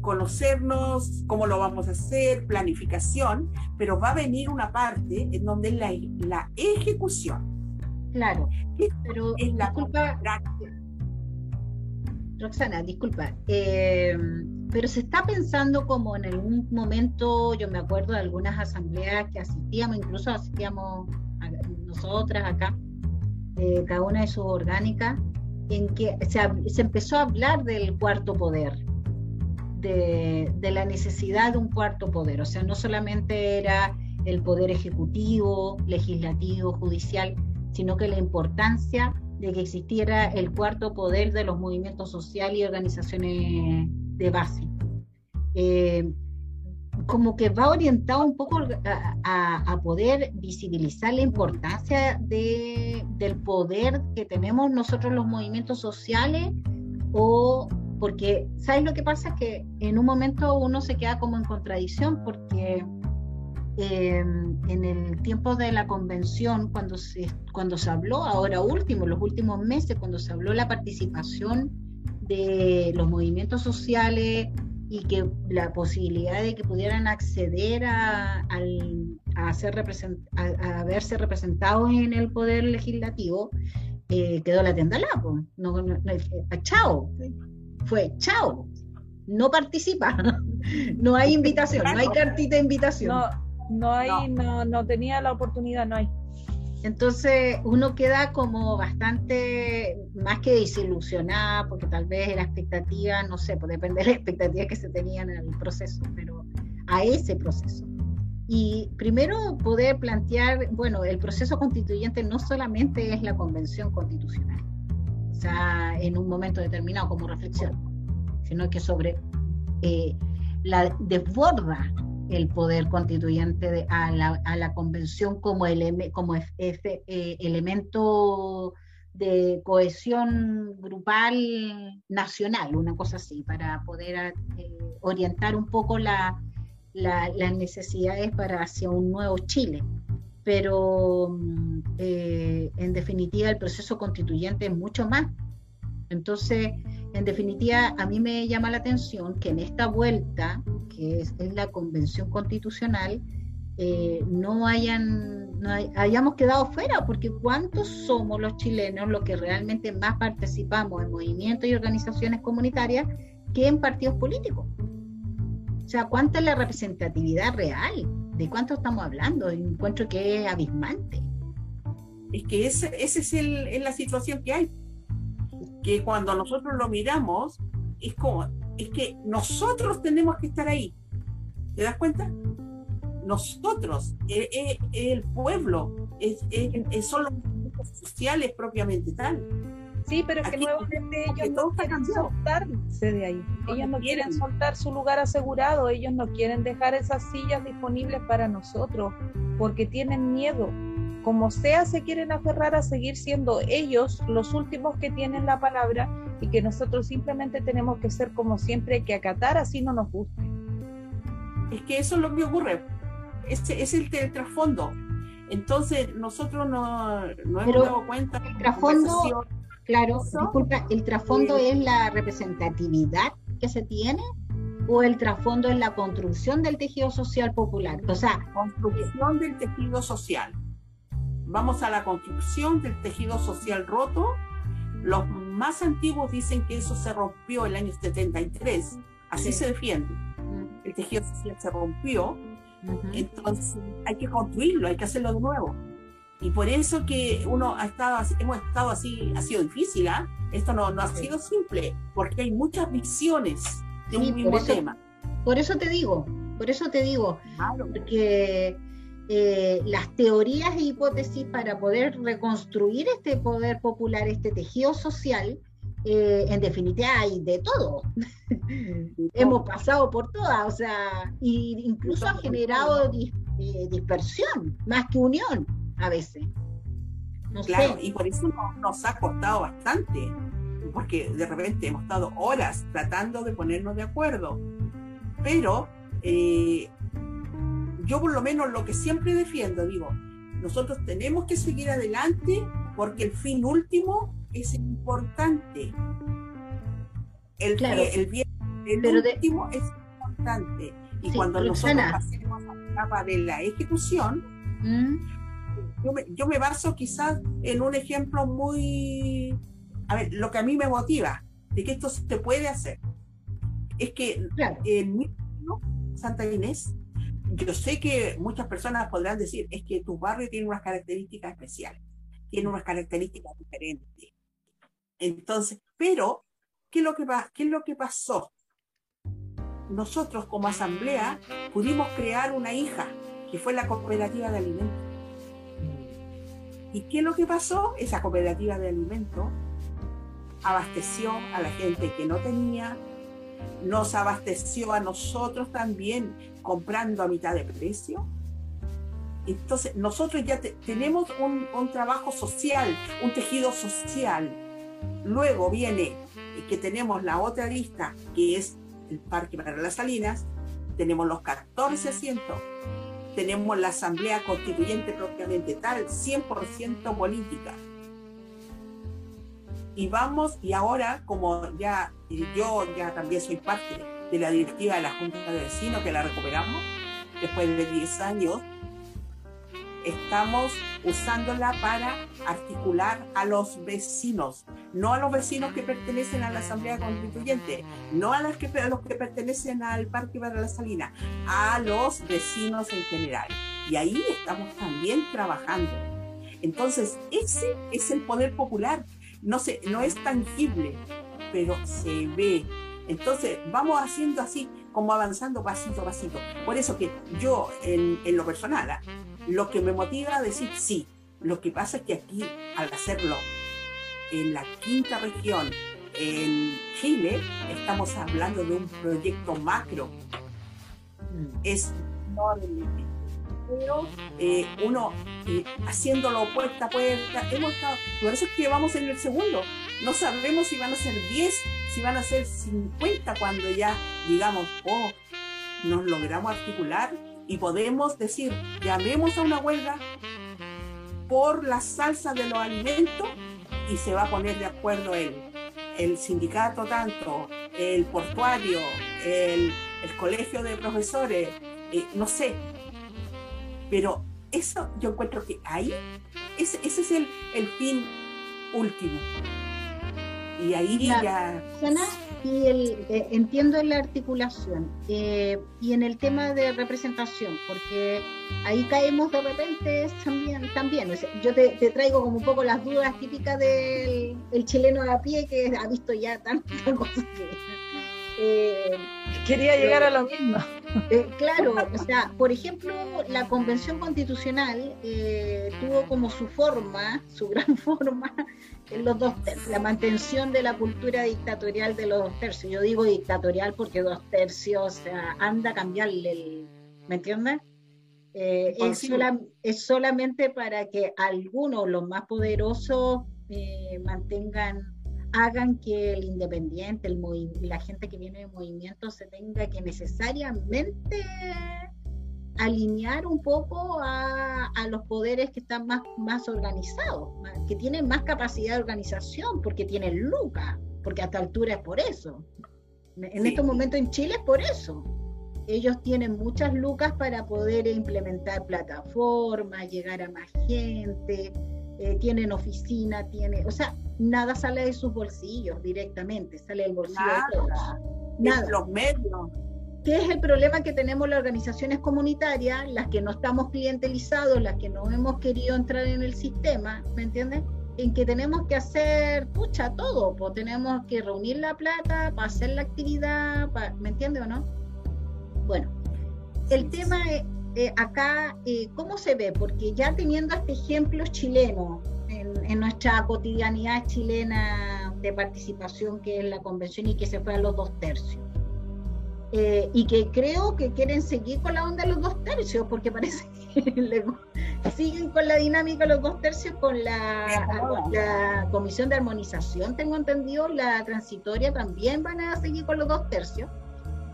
Speaker 2: conocernos, cómo lo vamos a hacer, planificación, pero va a venir una parte en donde es la, la ejecución.
Speaker 1: Claro, pero es la disculpa, Roxana, disculpa, eh, pero se está pensando como en algún momento, yo me acuerdo de algunas asambleas que asistíamos, incluso asistíamos nosotras acá, eh, cada una de sus orgánicas, en que se, empezó a hablar del cuarto poder, de, de, la necesidad de un cuarto poder. O sea, no solamente era el poder ejecutivo, legislativo, judicial, sino que la importancia de que existiera el cuarto poder de los movimientos sociales y organizaciones de base. Eh, como que va orientado un poco a, poder visibilizar la importancia de, del poder que tenemos nosotros los movimientos sociales o porque, ¿sabes lo que pasa? Que en un momento uno se queda como en contradicción porque Em, en el tiempo de la convención, cuando se, cuando se habló, ahora último, los últimos meses, cuando se habló la participación de los movimientos sociales y que la posibilidad de que pudieran acceder a, a, ser a, verse representados en el poder legislativo, eh, quedó la tienda no, no, no, chao, fue chao, no participa, no hay invitación, no hay cartita de invitación.
Speaker 3: No hay, no. no, tenía la oportunidad, no hay.
Speaker 1: Entonces uno queda como bastante más que desilusionada, porque tal vez la expectativa, no sé, puede depender de las expectativas que se tenían en el proceso, pero a ese proceso. Y primero poder plantear, bueno, el proceso constituyente no solamente es la convención constitucional, o sea, en un momento determinado como reflexión, sino que sobre eh, la desborda el poder constituyente a, la, convención como, como eh, elemento de cohesión grupal nacional, una cosa así, para poder eh, orientar un poco las necesidades para hacia un nuevo Chile. Pero mm, eh, en definitiva el proceso constituyente es mucho más. Entonces, en definitiva, a mí me llama la atención que en esta vuelta, que es, la convención constitucional, eh, no hayan no hayamos quedado fuera, porque ¿cuántos somos los chilenos los que realmente más participamos en movimientos y organizaciones comunitarias que en partidos políticos? O sea, ¿cuánta es la representatividad real? ¿De cuánto estamos hablando? Encuentro que es abismante.
Speaker 2: Es que esa es, el, es la situación que hay que cuando nosotros lo miramos, es como, es que nosotros tenemos que estar ahí. ¿Te das cuenta? Nosotros, el, eh, eh, el pueblo, es, son los sociales propiamente tal.
Speaker 3: Sí, pero que nuevamente ellos no quieren soltarse de ahí. Ellos no quieren soltar su lugar asegurado, ellos no quieren dejar esas sillas disponibles para nosotros, porque tienen miedo como sea, se quieren aferrar a seguir siendo ellos los últimos que tienen la palabra y que nosotros simplemente tenemos que ser como siempre, que acatar así no nos guste.
Speaker 2: Es que eso es lo que ocurre, ese es el, trasfondo. Entonces, nosotros no, no hemos dado cuenta.
Speaker 1: El trasfondo, claro, disculpa, ¿el trasfondo es la representatividad que se tiene? o el trasfondo es la construcción del tejido social popular. O sea,
Speaker 2: construcción del tejido social vamos a la construcción del tejido social roto. Los más antiguos dicen que eso se rompió el año 73. Así se defiende. El tejido social se rompió. Entonces hay que construirlo, hay que hacerlo de nuevo. Y por eso que uno ha estado así, hemos estado así, ha sido difícil, ¿ah? Esto no, no ha sido simple, porque hay muchas visiones de un mismo tema.
Speaker 1: Por eso te digo, por eso te digo, claro. porque eh, las teorías e hipótesis para poder reconstruir este poder popular, este tejido social, eh, en definitiva hay de todo. Hemos pasado por todas, o sea, y incluso ha generado eh, dispersión más que unión a veces.
Speaker 2: claro, y por eso nos ha costado bastante, porque de repente hemos estado horas tratando de ponernos de acuerdo, pero yo por lo menos lo que siempre defiendo, digo, nosotros tenemos que seguir adelante porque el fin último es importante. El, el bien El último es importante. Y cuando nosotros pasemos a la etapa de la ejecución, ¿Mm? yo, me, yo me baso quizás en un ejemplo muy, a ver, lo que a mí me motiva de que esto se puede hacer. Es que en mi Santa Inés, yo sé que muchas personas podrán decir, es que tu barrio tiene unas características especiales, tiene unas características diferentes. Entonces, pero, ¿qué es lo que, qué es lo que pasó? Nosotros como asamblea pudimos crear una hija, que fue la cooperativa de alimentos. ¿Y qué es lo que pasó? Esa cooperativa de alimentos abasteció a la gente que no tenía, nos abasteció a nosotros también comprando a mitad de precio. Entonces, nosotros ya tenemos un, un, trabajo social, un tejido social. Luego viene que tenemos la otra lista, que es el Parque para las Salinas, tenemos los 14 asientos, tenemos la Asamblea Constituyente propiamente tal, 100% política y vamos, y ahora como ya yo ya también soy parte de la directiva de la Junta de Vecinos, que la recuperamos después de 10 años, estamos usándola para articular a los vecinos, no a los vecinos que pertenecen a la Asamblea Constituyente, no a los que, a los que pertenecen al Parque para la Salina, a los vecinos en general. Y ahí estamos también trabajando. Entonces, ese es el poder popular no, se, no es tangible, pero se ve. Entonces, vamos haciendo así, como avanzando pasito a pasito. Por eso que yo, en, lo personal, ¿ah? lo que me motiva a decir sí, lo que pasa es que aquí, al hacerlo en la quinta región, en Chile, estamos hablando de un proyecto macro. Es enorme pero eh, uno eh, haciéndolo puerta a puerta, hemos estado, por eso es que vamos en el segundo, no sabemos si van a ser 10, si van a ser 50 cuando ya digamos, oh, nos logramos articular y podemos decir, llamemos a una huelga por la salsa de los alimentos y se va a poner de acuerdo el, el sindicato tanto, el portuario, el, el colegio de profesores, eh, no sé, pero eso yo encuentro que ahí, ese, ese es el, el, fin último. Y ahí ya...
Speaker 1: y el, eh, entiendo la articulación eh, y en el tema de representación, porque ahí caemos de repente también. también yo te, traigo como un poco las dudas típicas del chileno a pie que ha visto ya tantas cosas que
Speaker 3: eh, Quería llegar a lo mismo.
Speaker 1: Eh, claro, o sea, por ejemplo, la Convención Constitucional eh, tuvo como su forma, su gran forma, en los dos tercios, la mantención de la cultura dictatorial de los dos tercios. Yo digo dictatorial porque dos tercios, o sea, anda a cambiarle el, ¿me entiendes? es, es, solamente para que algunos, los más poderosos, mantengan hagan que el independiente, el la gente que viene de movimiento se tenga que necesariamente alinear un poco a, los poderes que están más, más organizados, que tienen más capacidad de organización, porque tienen lucas, porque a esta altura es por eso. En estos momentos en Chile es por eso. Ellos tienen muchas lucas para poder implementar plataformas, llegar a más gente, eh, tienen oficina, tiene, o sea, nada sale de sus bolsillos directamente, sale del bolsillo de todos.
Speaker 2: Nada. Los medios.
Speaker 1: ¿Qué es el problema que tenemos las organizaciones comunitarias, las que no estamos clientelizados, las que no hemos querido entrar en el sistema, ¿me entiendes? En que tenemos que hacer, pucha, todo, pues tenemos que reunir la plata para hacer la actividad, ¿me entiendes o no? Bueno, el tema es, eh, acá, eh, ¿cómo se ve? Porque ya teniendo este ejemplo chileno en, nuestra cotidianidad chilena de participación, que es la convención y que se fue a los dos tercios, eh, y que creo que quieren seguir con la onda de los dos tercios, porque parece que siguen con la dinámica de los dos tercios con la, con la comisión de armonización, tengo entendido, la transitoria también van a seguir con los dos tercios,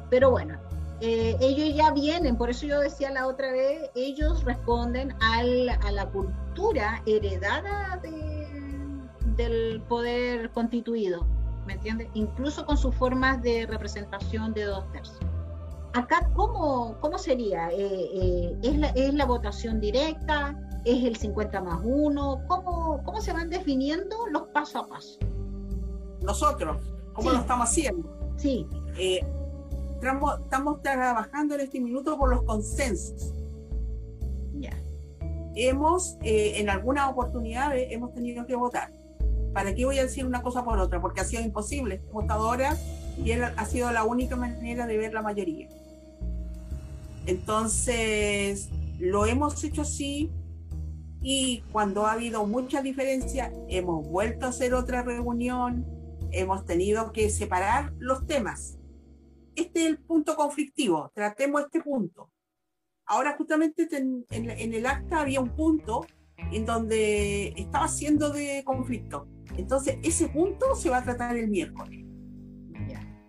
Speaker 1: pero bueno, eh, ellos ya vienen, por eso yo decía la otra vez, ellos responden al, a la cultura heredada del poder constituido. ¿me entiendes? Incluso con sus formas de representación de dos tercios. Acá, ¿cómo, cómo sería? Eh, eh, ¿es, la, ¿Es la votación directa? ¿Es el 50 más 1? ¿Cómo, ¿Cómo se van definiendo los paso a paso?
Speaker 2: Nosotros, ¿cómo lo estamos haciendo?
Speaker 1: Sí.
Speaker 2: Eh, estamos, estamos trabajando en este minuto por los consensos.
Speaker 1: Ya.
Speaker 2: Hemos, en algunas oportunidades, hemos tenido que votar. ¿Para qué voy a decir una cosa por otra? Porque ha sido imposible. Votadora y él ha sido la única manera de ver la mayoría. Entonces, lo hemos hecho así y cuando ha habido mucha diferencia, hemos vuelto a hacer otra reunión, hemos tenido que separar los temas. Este es el punto conflictivo, tratemos este punto. Ahora justamente en, en el acta había un punto en donde estaba siendo de conflicto. Entonces, ese punto se va a tratar el miércoles.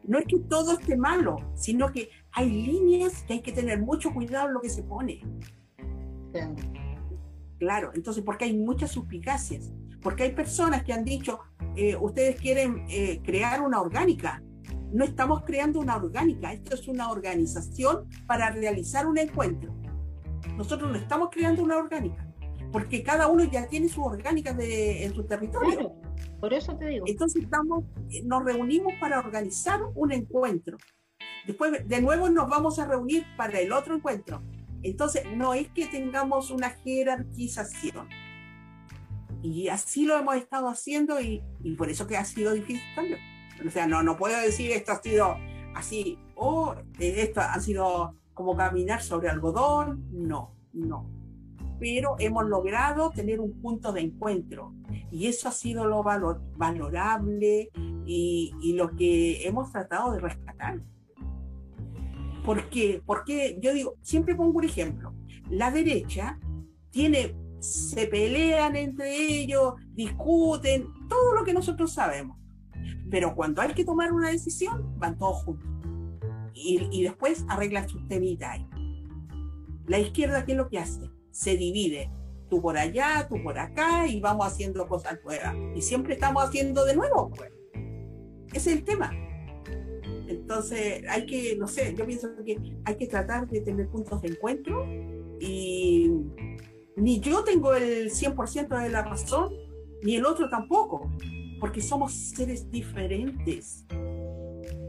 Speaker 2: No es que todo esté malo, sino que hay líneas que hay que tener mucho cuidado en lo que se pone. Claro, entonces porque hay muchas suspicacias, porque hay personas que han dicho, eh, ustedes quieren eh, crear una orgánica. No estamos creando una orgánica, esto es una organización para realizar un encuentro. Nosotros no estamos creando una orgánica, porque cada uno ya tiene su orgánica de, en su territorio.
Speaker 1: por eso te digo.
Speaker 2: Entonces estamos, eh, nos reunimos para organizar un encuentro. Después, de nuevo, nos vamos a reunir para el otro encuentro. Entonces, no es que tengamos una jerarquización. Y así lo hemos estado haciendo y, y por eso que ha sido difícil también. O sea, no, no puedo decir esto ha sido así, o esto ha sido como caminar sobre algodón. No, no. Pero hemos logrado tener un punto de encuentro y eso ha sido lo valor, valorable y, y lo que hemos tratado de rescatar. ¿Por qué? Porque yo digo, siempre pongo un ejemplo. La derecha tiene, se pelean entre ellos, discuten, todo lo que nosotros sabemos. Pero cuando hay que tomar una decisión, van todos juntos. Y, y después arreglan sus temitas ahí. La izquierda, ¿qué es lo que hace? Se divide. Tú por allá, tú por acá, y vamos haciendo cosas nuevas. Y siempre estamos haciendo de nuevo. Pues. Ese es el tema. Entonces hay que, no sé, yo pienso que hay que tratar de tener puntos de encuentro y ni yo tengo el 100% de la razón, ni el otro tampoco, porque somos seres diferentes.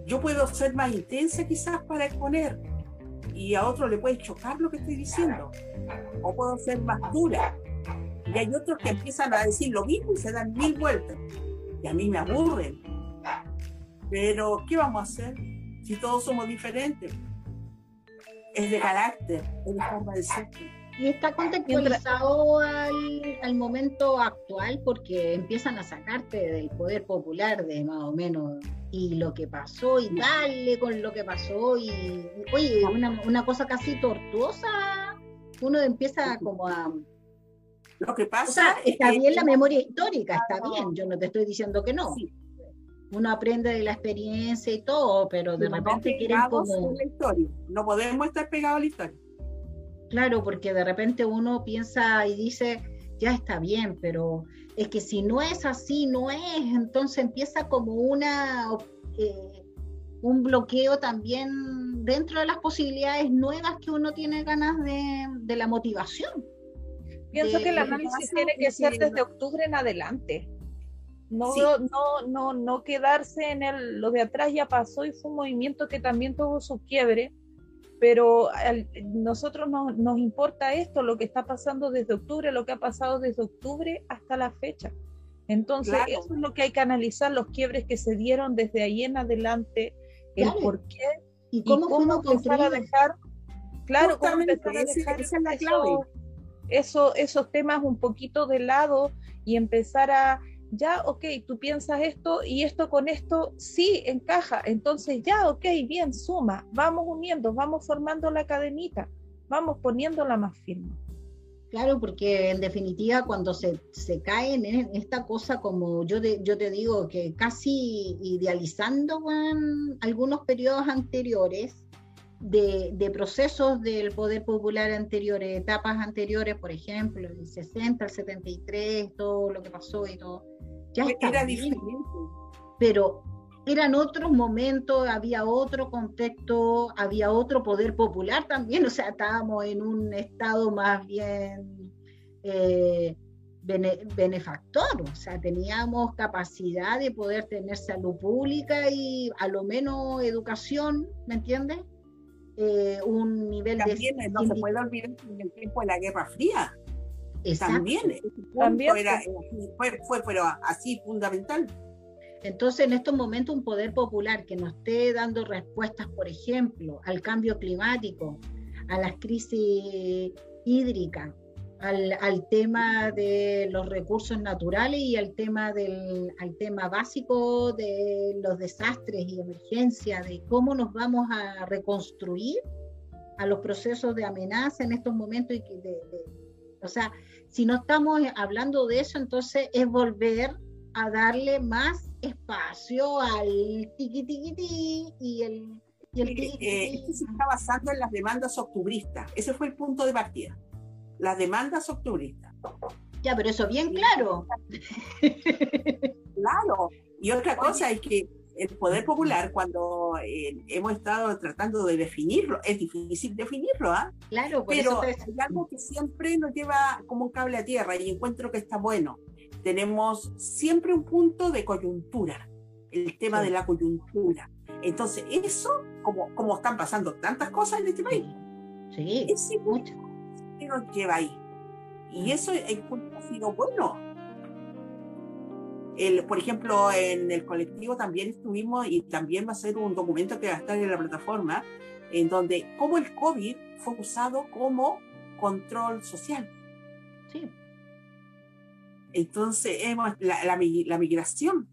Speaker 2: Yo puedo ser más intensa quizás para exponer y a otro le puede chocar lo que estoy diciendo, o puedo ser más dura. Y hay otros que empiezan a decir lo mismo y se dan mil vueltas. Y a mí me aburren pero, ¿qué vamos a hacer si todos somos diferentes? Es de carácter, es de forma de ser.
Speaker 1: Y está contextualizado al, al, momento actual porque empiezan a sacarte del poder popular de más o menos y lo que pasó y darle con lo que pasó y oye, una, una cosa casi tortuosa, uno empieza como a...
Speaker 2: Lo que pasa...
Speaker 1: está bien la memoria histórica, está bien, yo no te estoy diciendo que no. Sí uno aprende de la experiencia y todo, pero de repente quieren como...
Speaker 2: La historia. No podemos estar pegados a la historia.
Speaker 1: Claro, porque de repente uno piensa y dice, ya está bien, pero es que si no es así, no es, entonces empieza como una... Eh, un bloqueo también dentro de las posibilidades nuevas que uno tiene ganas de, de la motivación.
Speaker 3: Pienso que el análisis tiene que ser desde octubre en adelante. No, no, no, no quedarse en el, lo de atrás ya pasó y fue un movimiento que también tuvo su quiebre, pero a nosotros nos, nos importa esto, lo que está pasando desde octubre, lo que ha pasado desde octubre hasta la fecha. Entonces, eso es lo que hay que analizar, los quiebres que se dieron desde ahí en adelante, el por qué y cómo, empezar a dejar, claro, cómo empezar a dejar eso, esos temas un poquito de lado y empezar a ya, ok, tú piensas esto y esto con esto sí encaja, entonces ya, ok, bien, suma, vamos uniendo, vamos formando la cadenita, vamos poniéndola más firme.
Speaker 1: Claro, porque en definitiva cuando se, se cae en esta cosa como yo, yo te digo que casi idealizando algunos periodos anteriores, de, de, procesos del poder popular anteriores, etapas anteriores, por ejemplo, el 60, el 73, todo lo que pasó y todo, ya está Era diferente. Pero eran otros momentos, había otro contexto, había otro poder popular también, o sea, estábamos en un estado más bien eh, benefactor, o sea, teníamos capacidad de poder tener salud pública y a lo menos educación, ¿me entiendes?
Speaker 2: Eh, un nivel también, de... No se puede olvidar en el tiempo de la Guerra Fría. También, también era, fue, fue, pero así fundamental.
Speaker 1: Entonces, en estos momentos, un poder popular que nos esté dando respuestas, por ejemplo, al cambio climático, a las crisis hídricas, al, tema de los recursos naturales y al tema, del, al tema básico de los desastres y emergencias, de cómo nos vamos a reconstruir a los procesos de amenaza en estos momentos. Y de, o sea, si no estamos hablando de eso, entonces es volver a darle más espacio al tiqui tiqui ti y el... Y el
Speaker 2: eh, esto se está basando en las demandas octubristas. Ese fue el punto de partida las demandas octubristas.
Speaker 1: Ya, pero eso bien claro.
Speaker 2: claro. Y otra cosa es que el poder popular, cuando eh, hemos estado tratando de definirlo, es difícil definirlo, ¿ah?
Speaker 1: Claro,
Speaker 2: pero es algo que siempre nos lleva como un cable a tierra y encuentro que está bueno. Tenemos siempre un punto de coyuntura, el tema de la coyuntura. Entonces, eso, como, como están pasando tantas cosas en este país,
Speaker 1: sí,
Speaker 2: es mucho nos lleva ahí. Y eso ha sido bueno. El, por ejemplo, en el colectivo también estuvimos y también va a ser un documento que va a estar en la plataforma, en donde cómo el COVID fue usado como control social.
Speaker 1: Sí.
Speaker 2: Entonces, la, la, la migración,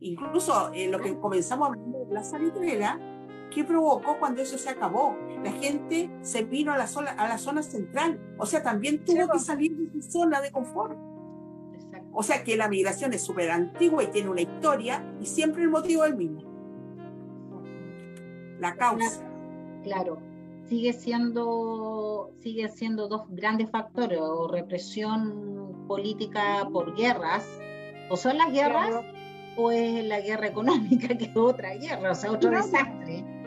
Speaker 2: incluso en lo que comenzamos a hablar de la salitrera, ¿Qué provocó cuando eso se acabó? La gente se vino a la zona, a la zona central, o sea, también tuvo que salir de su zona de confort. O sea que la migración es súper antigua y tiene una historia y siempre el motivo es el mismo. La causa.
Speaker 1: Claro, sigue siendo, sigue siendo dos grandes factores, o represión política por guerras, o son las guerras, o es la guerra económica, que es otra guerra, o sea, otro desastre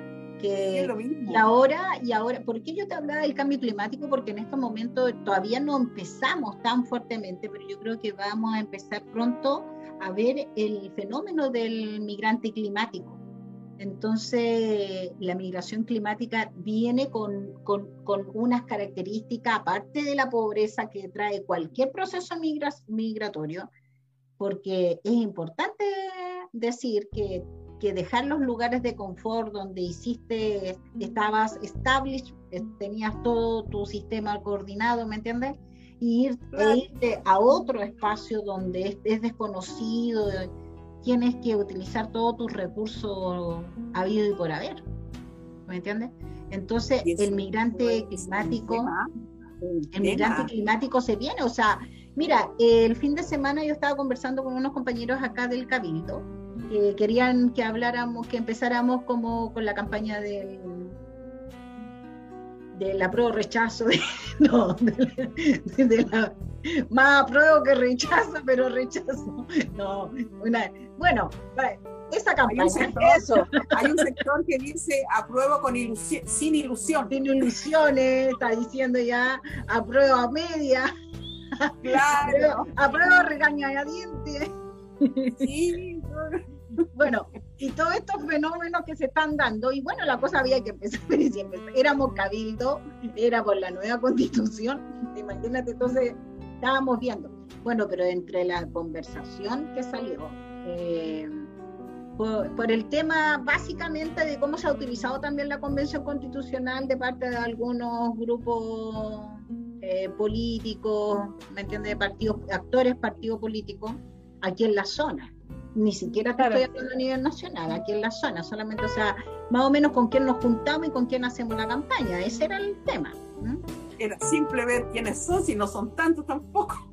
Speaker 1: y ahora, y ahora, ¿por qué yo te hablaba del cambio climático? Porque en este momento todavía no empezamos tan fuertemente, pero yo creo que vamos a empezar pronto a ver el fenómeno del migrante climático. Entonces, la migración climática viene con, con, con unas características, aparte de la pobreza que trae cualquier proceso migratorio, porque es importante decir que que dejar los lugares de confort donde hiciste, estabas established, tenías todo tu sistema coordinado, ¿me entiendes? Y ir, e irte a otro espacio donde es, desconocido, tienes que utilizar todos tus recursos habido y por haber, ¿me entiendes? Entonces, el migrante climático, el migrante climático se viene, o sea, mira, el fin de semana yo estaba conversando con unos compañeros acá del Cabildo, que querían que habláramos, que empezáramos como con la campaña del de la prueba rechazo, de, no, de, la, más apruebo que rechazo, pero rechazo, no, bueno, esa campaña, hay un sector,
Speaker 2: eso. Hay un sector que dice apruebo con ilusión, sin ilusión.
Speaker 1: Sin ilusiones, está diciendo ya apruebo a media.
Speaker 2: Claro.
Speaker 1: apruebo regañadientes.
Speaker 2: Sí,
Speaker 1: bueno, y todos estos fenómenos que se están dando, y bueno, la cosa había que empezar, éramos cabildo, era por la nueva constitución, imagínate, entonces estábamos viendo. Bueno, pero entre la conversación que salió, eh, por, el tema básicamente de cómo se ha utilizado también la convención constitucional de parte de algunos grupos eh, políticos, ¿me entiendes? Partidos, actores, partidos políticos, aquí en la zona ni siquiera te estoy hablando a nivel nacional, aquí en la zona, solamente, o sea, más o menos con quién nos juntamos y con quién hacemos la campaña, ese era el tema.
Speaker 2: Era simple ver quiénes son, si no son tantos tampoco.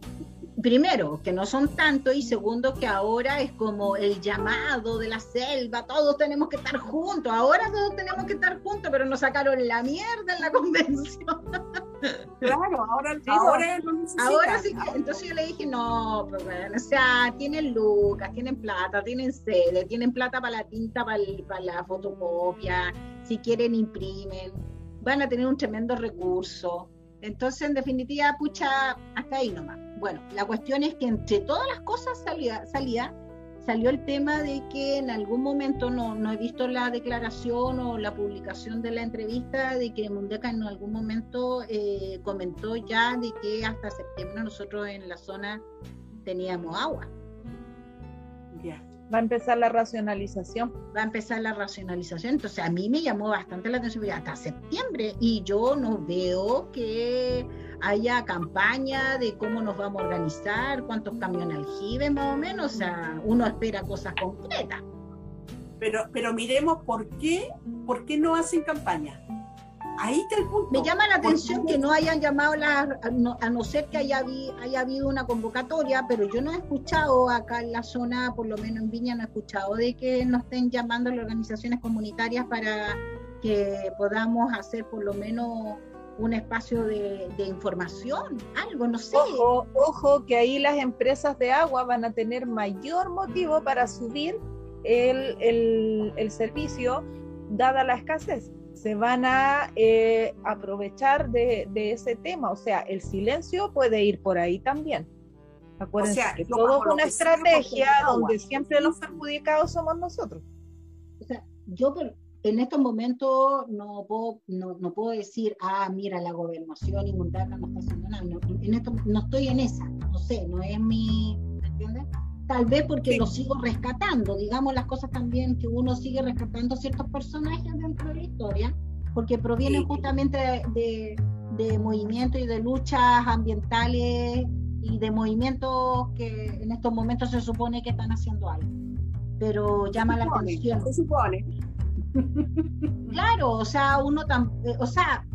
Speaker 1: Primero, que no son tantos, y segundo, que ahora es como el llamado de la selva, todos tenemos que estar juntos, ahora todos tenemos que estar juntos, pero nos sacaron la mierda en la convención.
Speaker 2: Claro, ahora, ahora,
Speaker 1: ahora sí. entonces yo le dije, no, pues bueno, o sea, tienen lucas, tienen plata, tienen sede, tienen plata para la tinta, para, para la fotocopia, si quieren imprimen, van a tener un tremendo recurso. Entonces, en definitiva, pucha, hasta ahí nomás. Bueno, la cuestión es que entre todas las cosas salía, salía salió el tema de que en algún momento, no, no he visto la declaración o la publicación de la entrevista, de que Mundeca en algún momento eh, comentó ya de que hasta septiembre nosotros en la zona teníamos agua.
Speaker 3: Ya. Va a empezar la racionalización.
Speaker 1: Va a empezar la racionalización. Entonces a mí me llamó bastante la atención hasta septiembre y yo no veo que haya campaña de cómo nos vamos a organizar, cuántos camiones aljibe más o menos, o sea, uno espera cosas concretas.
Speaker 2: Pero, pero miremos por qué, por qué no hacen campaña. Ahí está el punto.
Speaker 1: Me llama la atención que no hayan llamado, la, a, no, ser que haya, haya habido una convocatoria, pero yo no he escuchado acá en la zona, por lo menos en Viña, no he escuchado de que nos estén llamando las organizaciones comunitarias para que podamos hacer por lo menos un espacio de, información, algo, no sé.
Speaker 3: Ojo, ojo, que ahí las empresas de agua van a tener mayor motivo para subir el, el, servicio, dada la escasez. Se van a eh, aprovechar de, de, ese tema, o sea, el silencio puede ir por ahí también. Acuérdense o sea, que todo es una estrategia donde siempre los perjudicados somos nosotros.
Speaker 1: O sea, yo en estos momentos no puedo, no, no, puedo decir, ah, mira, la gobernación y Mundaca no está haciendo nada. No, en esto, no estoy en esa, no sé, no es mi, ¿me entiendes? Tal vez porque lo sigo rescatando, digamos las cosas también que uno sigue rescatando ciertos personajes dentro de la historia, porque provienen justamente de, de, movimientos y de luchas ambientales y de movimientos que en estos momentos se supone que están haciendo algo. Pero llama la atención.
Speaker 2: Se supone
Speaker 1: claro, o sea, uno también, o sea,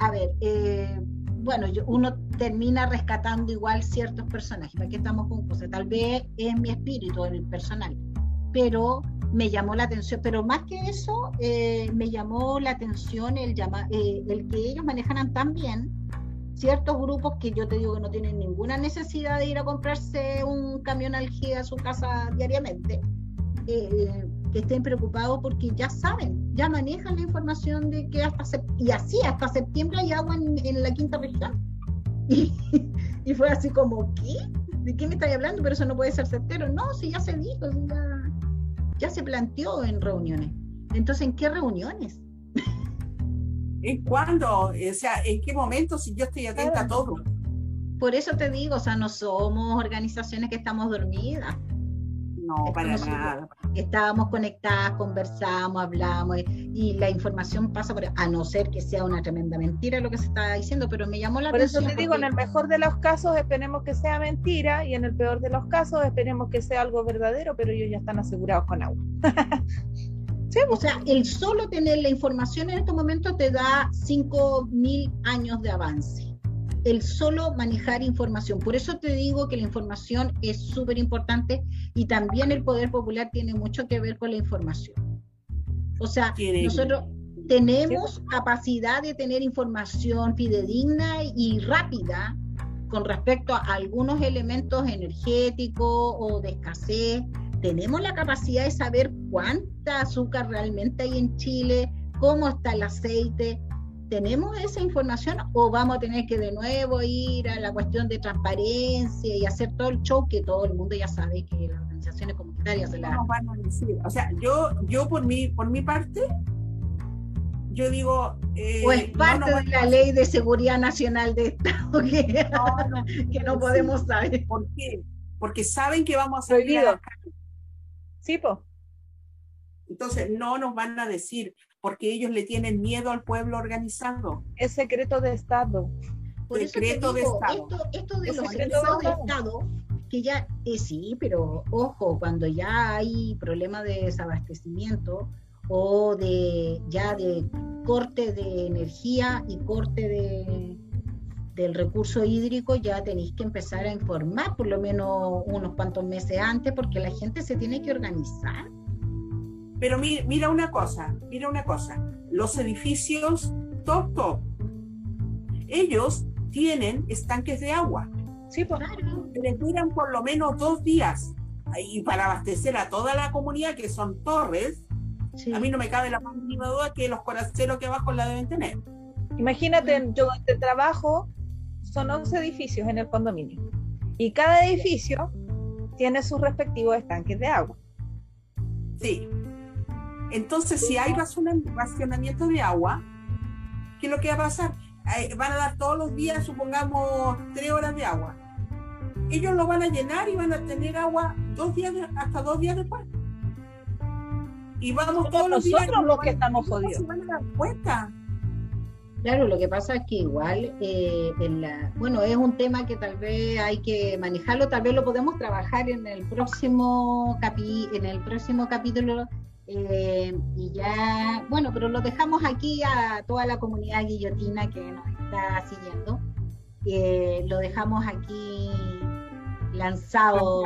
Speaker 1: a ver, eh, bueno, uno termina rescatando igual ciertos personajes, aquí estamos con cosas, tal vez es mi espíritu el personal, pero me llamó la atención, pero más que eso, eh, me llamó la atención el, llama, eh, el que ellos manejaran tan bien ciertos grupos que yo te digo que no tienen ninguna necesidad de ir a comprarse un camión algía a su casa diariamente. Eh, que estén preocupados porque ya saben, ya manejan la información de que hasta y así hasta septiembre hay agua en, la quinta región. Y, fue así como, ¿qué? ¿De qué me estáis hablando? Pero eso no puede ser certero. No, si ya se dijo, ya, ya se planteó en reuniones. Entonces, ¿en qué reuniones?
Speaker 2: ¿En cuándo? O sea, ¿en qué momento? Si yo estoy atenta a todo.
Speaker 1: Por eso te digo, o sea, no somos organizaciones que estamos dormidas.
Speaker 2: No, para nada.
Speaker 1: Estábamos conectadas, conversamos, hablamos y la información pasa por, a no ser que sea una tremenda mentira lo que se está diciendo, pero me llamó la atención.
Speaker 3: Por eso te digo, en el mejor de los casos esperemos que sea mentira y en el peor de los casos esperemos que sea algo verdadero, pero ellos ya están asegurados con agua.
Speaker 1: sí, o sea, el solo tener la información en estos momentos te da 5.000 años de avance el solo manejar información. Por eso te digo que la información es súper importante y también el poder popular tiene mucho que ver con la información. O sea, nosotros tenemos capacidad de tener información fidedigna y rápida con respecto a algunos elementos energéticos o de escasez. Tenemos la capacidad de saber cuánta azúcar realmente hay en Chile, cómo está el aceite, ¿Tenemos esa información o vamos a tener que de nuevo ir a la cuestión de transparencia y hacer todo el show que todo el mundo ya sabe que las organizaciones comunitarias se la...
Speaker 2: No, van a decir. O sea, yo, yo por, mi, por mi parte, yo digo...
Speaker 1: Eh, o es parte de la ley de seguridad nacional de Estado que no, que no podemos saber.
Speaker 2: ¿Por qué? Porque saben que vamos a salir a
Speaker 3: Sí, po.
Speaker 2: Entonces, no nos van a decir, porque ellos le tienen miedo al pueblo organizado.
Speaker 3: Es secreto de Estado.
Speaker 1: Por secreto de Estado. Esto, de los secretos de Estado, que ya, eh, sí, pero ojo, cuando ya hay problemas de desabastecimiento o de ya de corte de energía y corte de, del recurso hídrico, ya tenéis que empezar a informar por lo menos unos cuantos meses antes, porque la gente se tiene que organizar
Speaker 2: pero mira, una cosa, mira una cosa, los edificios top top, ellos tienen estanques de agua.
Speaker 3: Sí, pues.
Speaker 2: Les duran por lo menos dos días. Y para abastecer a toda la comunidad, que son torres, a mí no me cabe la más mínima duda que los coraceros que abajo la deben tener.
Speaker 3: Imagínate, yo donde trabajo son 11 edificios en el condominio. Y cada edificio tiene sus respectivos estanques de agua.
Speaker 2: Sí. Entonces, si hay racionamiento de agua, ¿qué es lo que va a pasar? Van a dar todos los días, supongamos, tres horas de agua. Ellos lo van a llenar y van a tener agua dos días, hasta dos días después. Y vamos todos los días.
Speaker 3: Nosotros los que estamos jodidos.
Speaker 1: Claro, lo que pasa es que igual, eh, en la, bueno, es un tema que tal vez hay que manejarlo, tal vez lo podemos trabajar en el próximo capi, en el próximo capítulo eh, y ya, bueno, pero lo dejamos aquí a toda la comunidad guillotina que nos está siguiendo, eh, lo dejamos aquí lanzado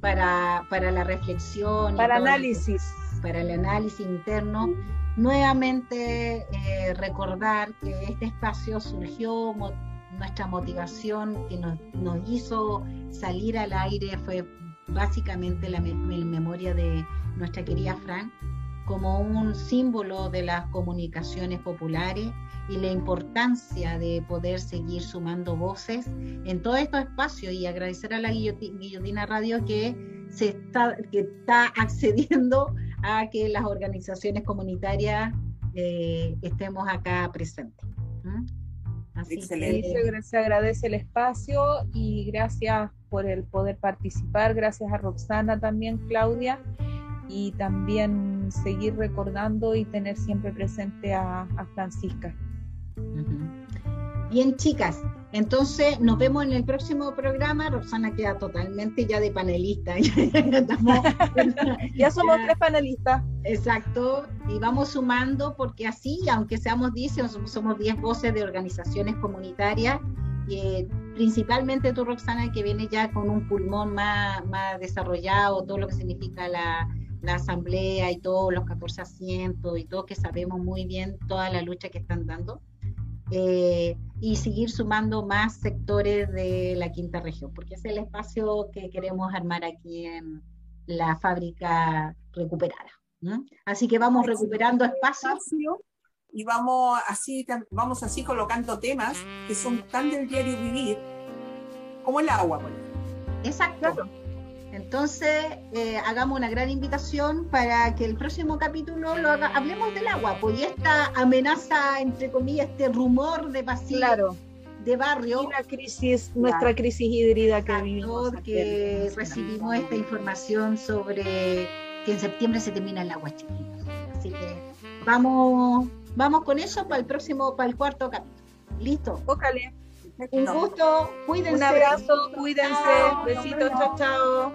Speaker 1: para, para la reflexión,
Speaker 3: para análisis,
Speaker 1: para el análisis interno. Nuevamente eh, recordar que este espacio surgió, nuestra motivación que nos, hizo salir al aire fue básicamente la, memoria de nuestra querida Fran como un símbolo de las comunicaciones populares y la importancia de poder seguir sumando voces en todos estos espacios y agradecer a la Guillotina Radio que se está, que está accediendo a que las organizaciones comunitarias eh, estemos acá presentes.
Speaker 3: Así Que, se agradece el espacio y gracias por el poder participar, gracias a Roxana también, Claudia, y también seguir recordando y tener siempre presente a, Francisca.
Speaker 1: Bien, chicas, entonces nos vemos en el próximo programa. Roxana queda totalmente ya de panelista.
Speaker 3: ya, somos tres panelistas.
Speaker 1: Exacto, y vamos sumando porque así, aunque seamos 10, somos 10 voces de organizaciones comunitarias, eh, principalmente tú, Roxana, que viene ya con un pulmón más, más desarrollado, todo lo que significa la, la asamblea y todos los 14 asientos y todo que sabemos muy bien toda la lucha que están dando. Eh, y seguir sumando más sectores de la quinta región, porque es el espacio que queremos armar aquí en la fábrica recuperada. Así que vamos recuperando espacio.
Speaker 2: Y vamos así, vamos así colocando temas que son tan del diario vivir como el agua.
Speaker 1: Exacto. Entonces, eh, hagamos una gran invitación para que el próximo capítulo lo hablemos del agua, pues y esta amenaza, entre comillas, este rumor de vacío de barrio.
Speaker 3: la crisis, nuestra crisis hídrica que vivimos.
Speaker 1: Que recibimos esta información sobre que en septiembre se termina el agua, chiquitos. Así que vamos, vamos con eso para el próximo, para el cuarto capítulo. ¿Listo?
Speaker 3: Ócale.
Speaker 1: Un gusto, cuídense.
Speaker 3: Un abrazo, cuídense. Besitos, chao, chao.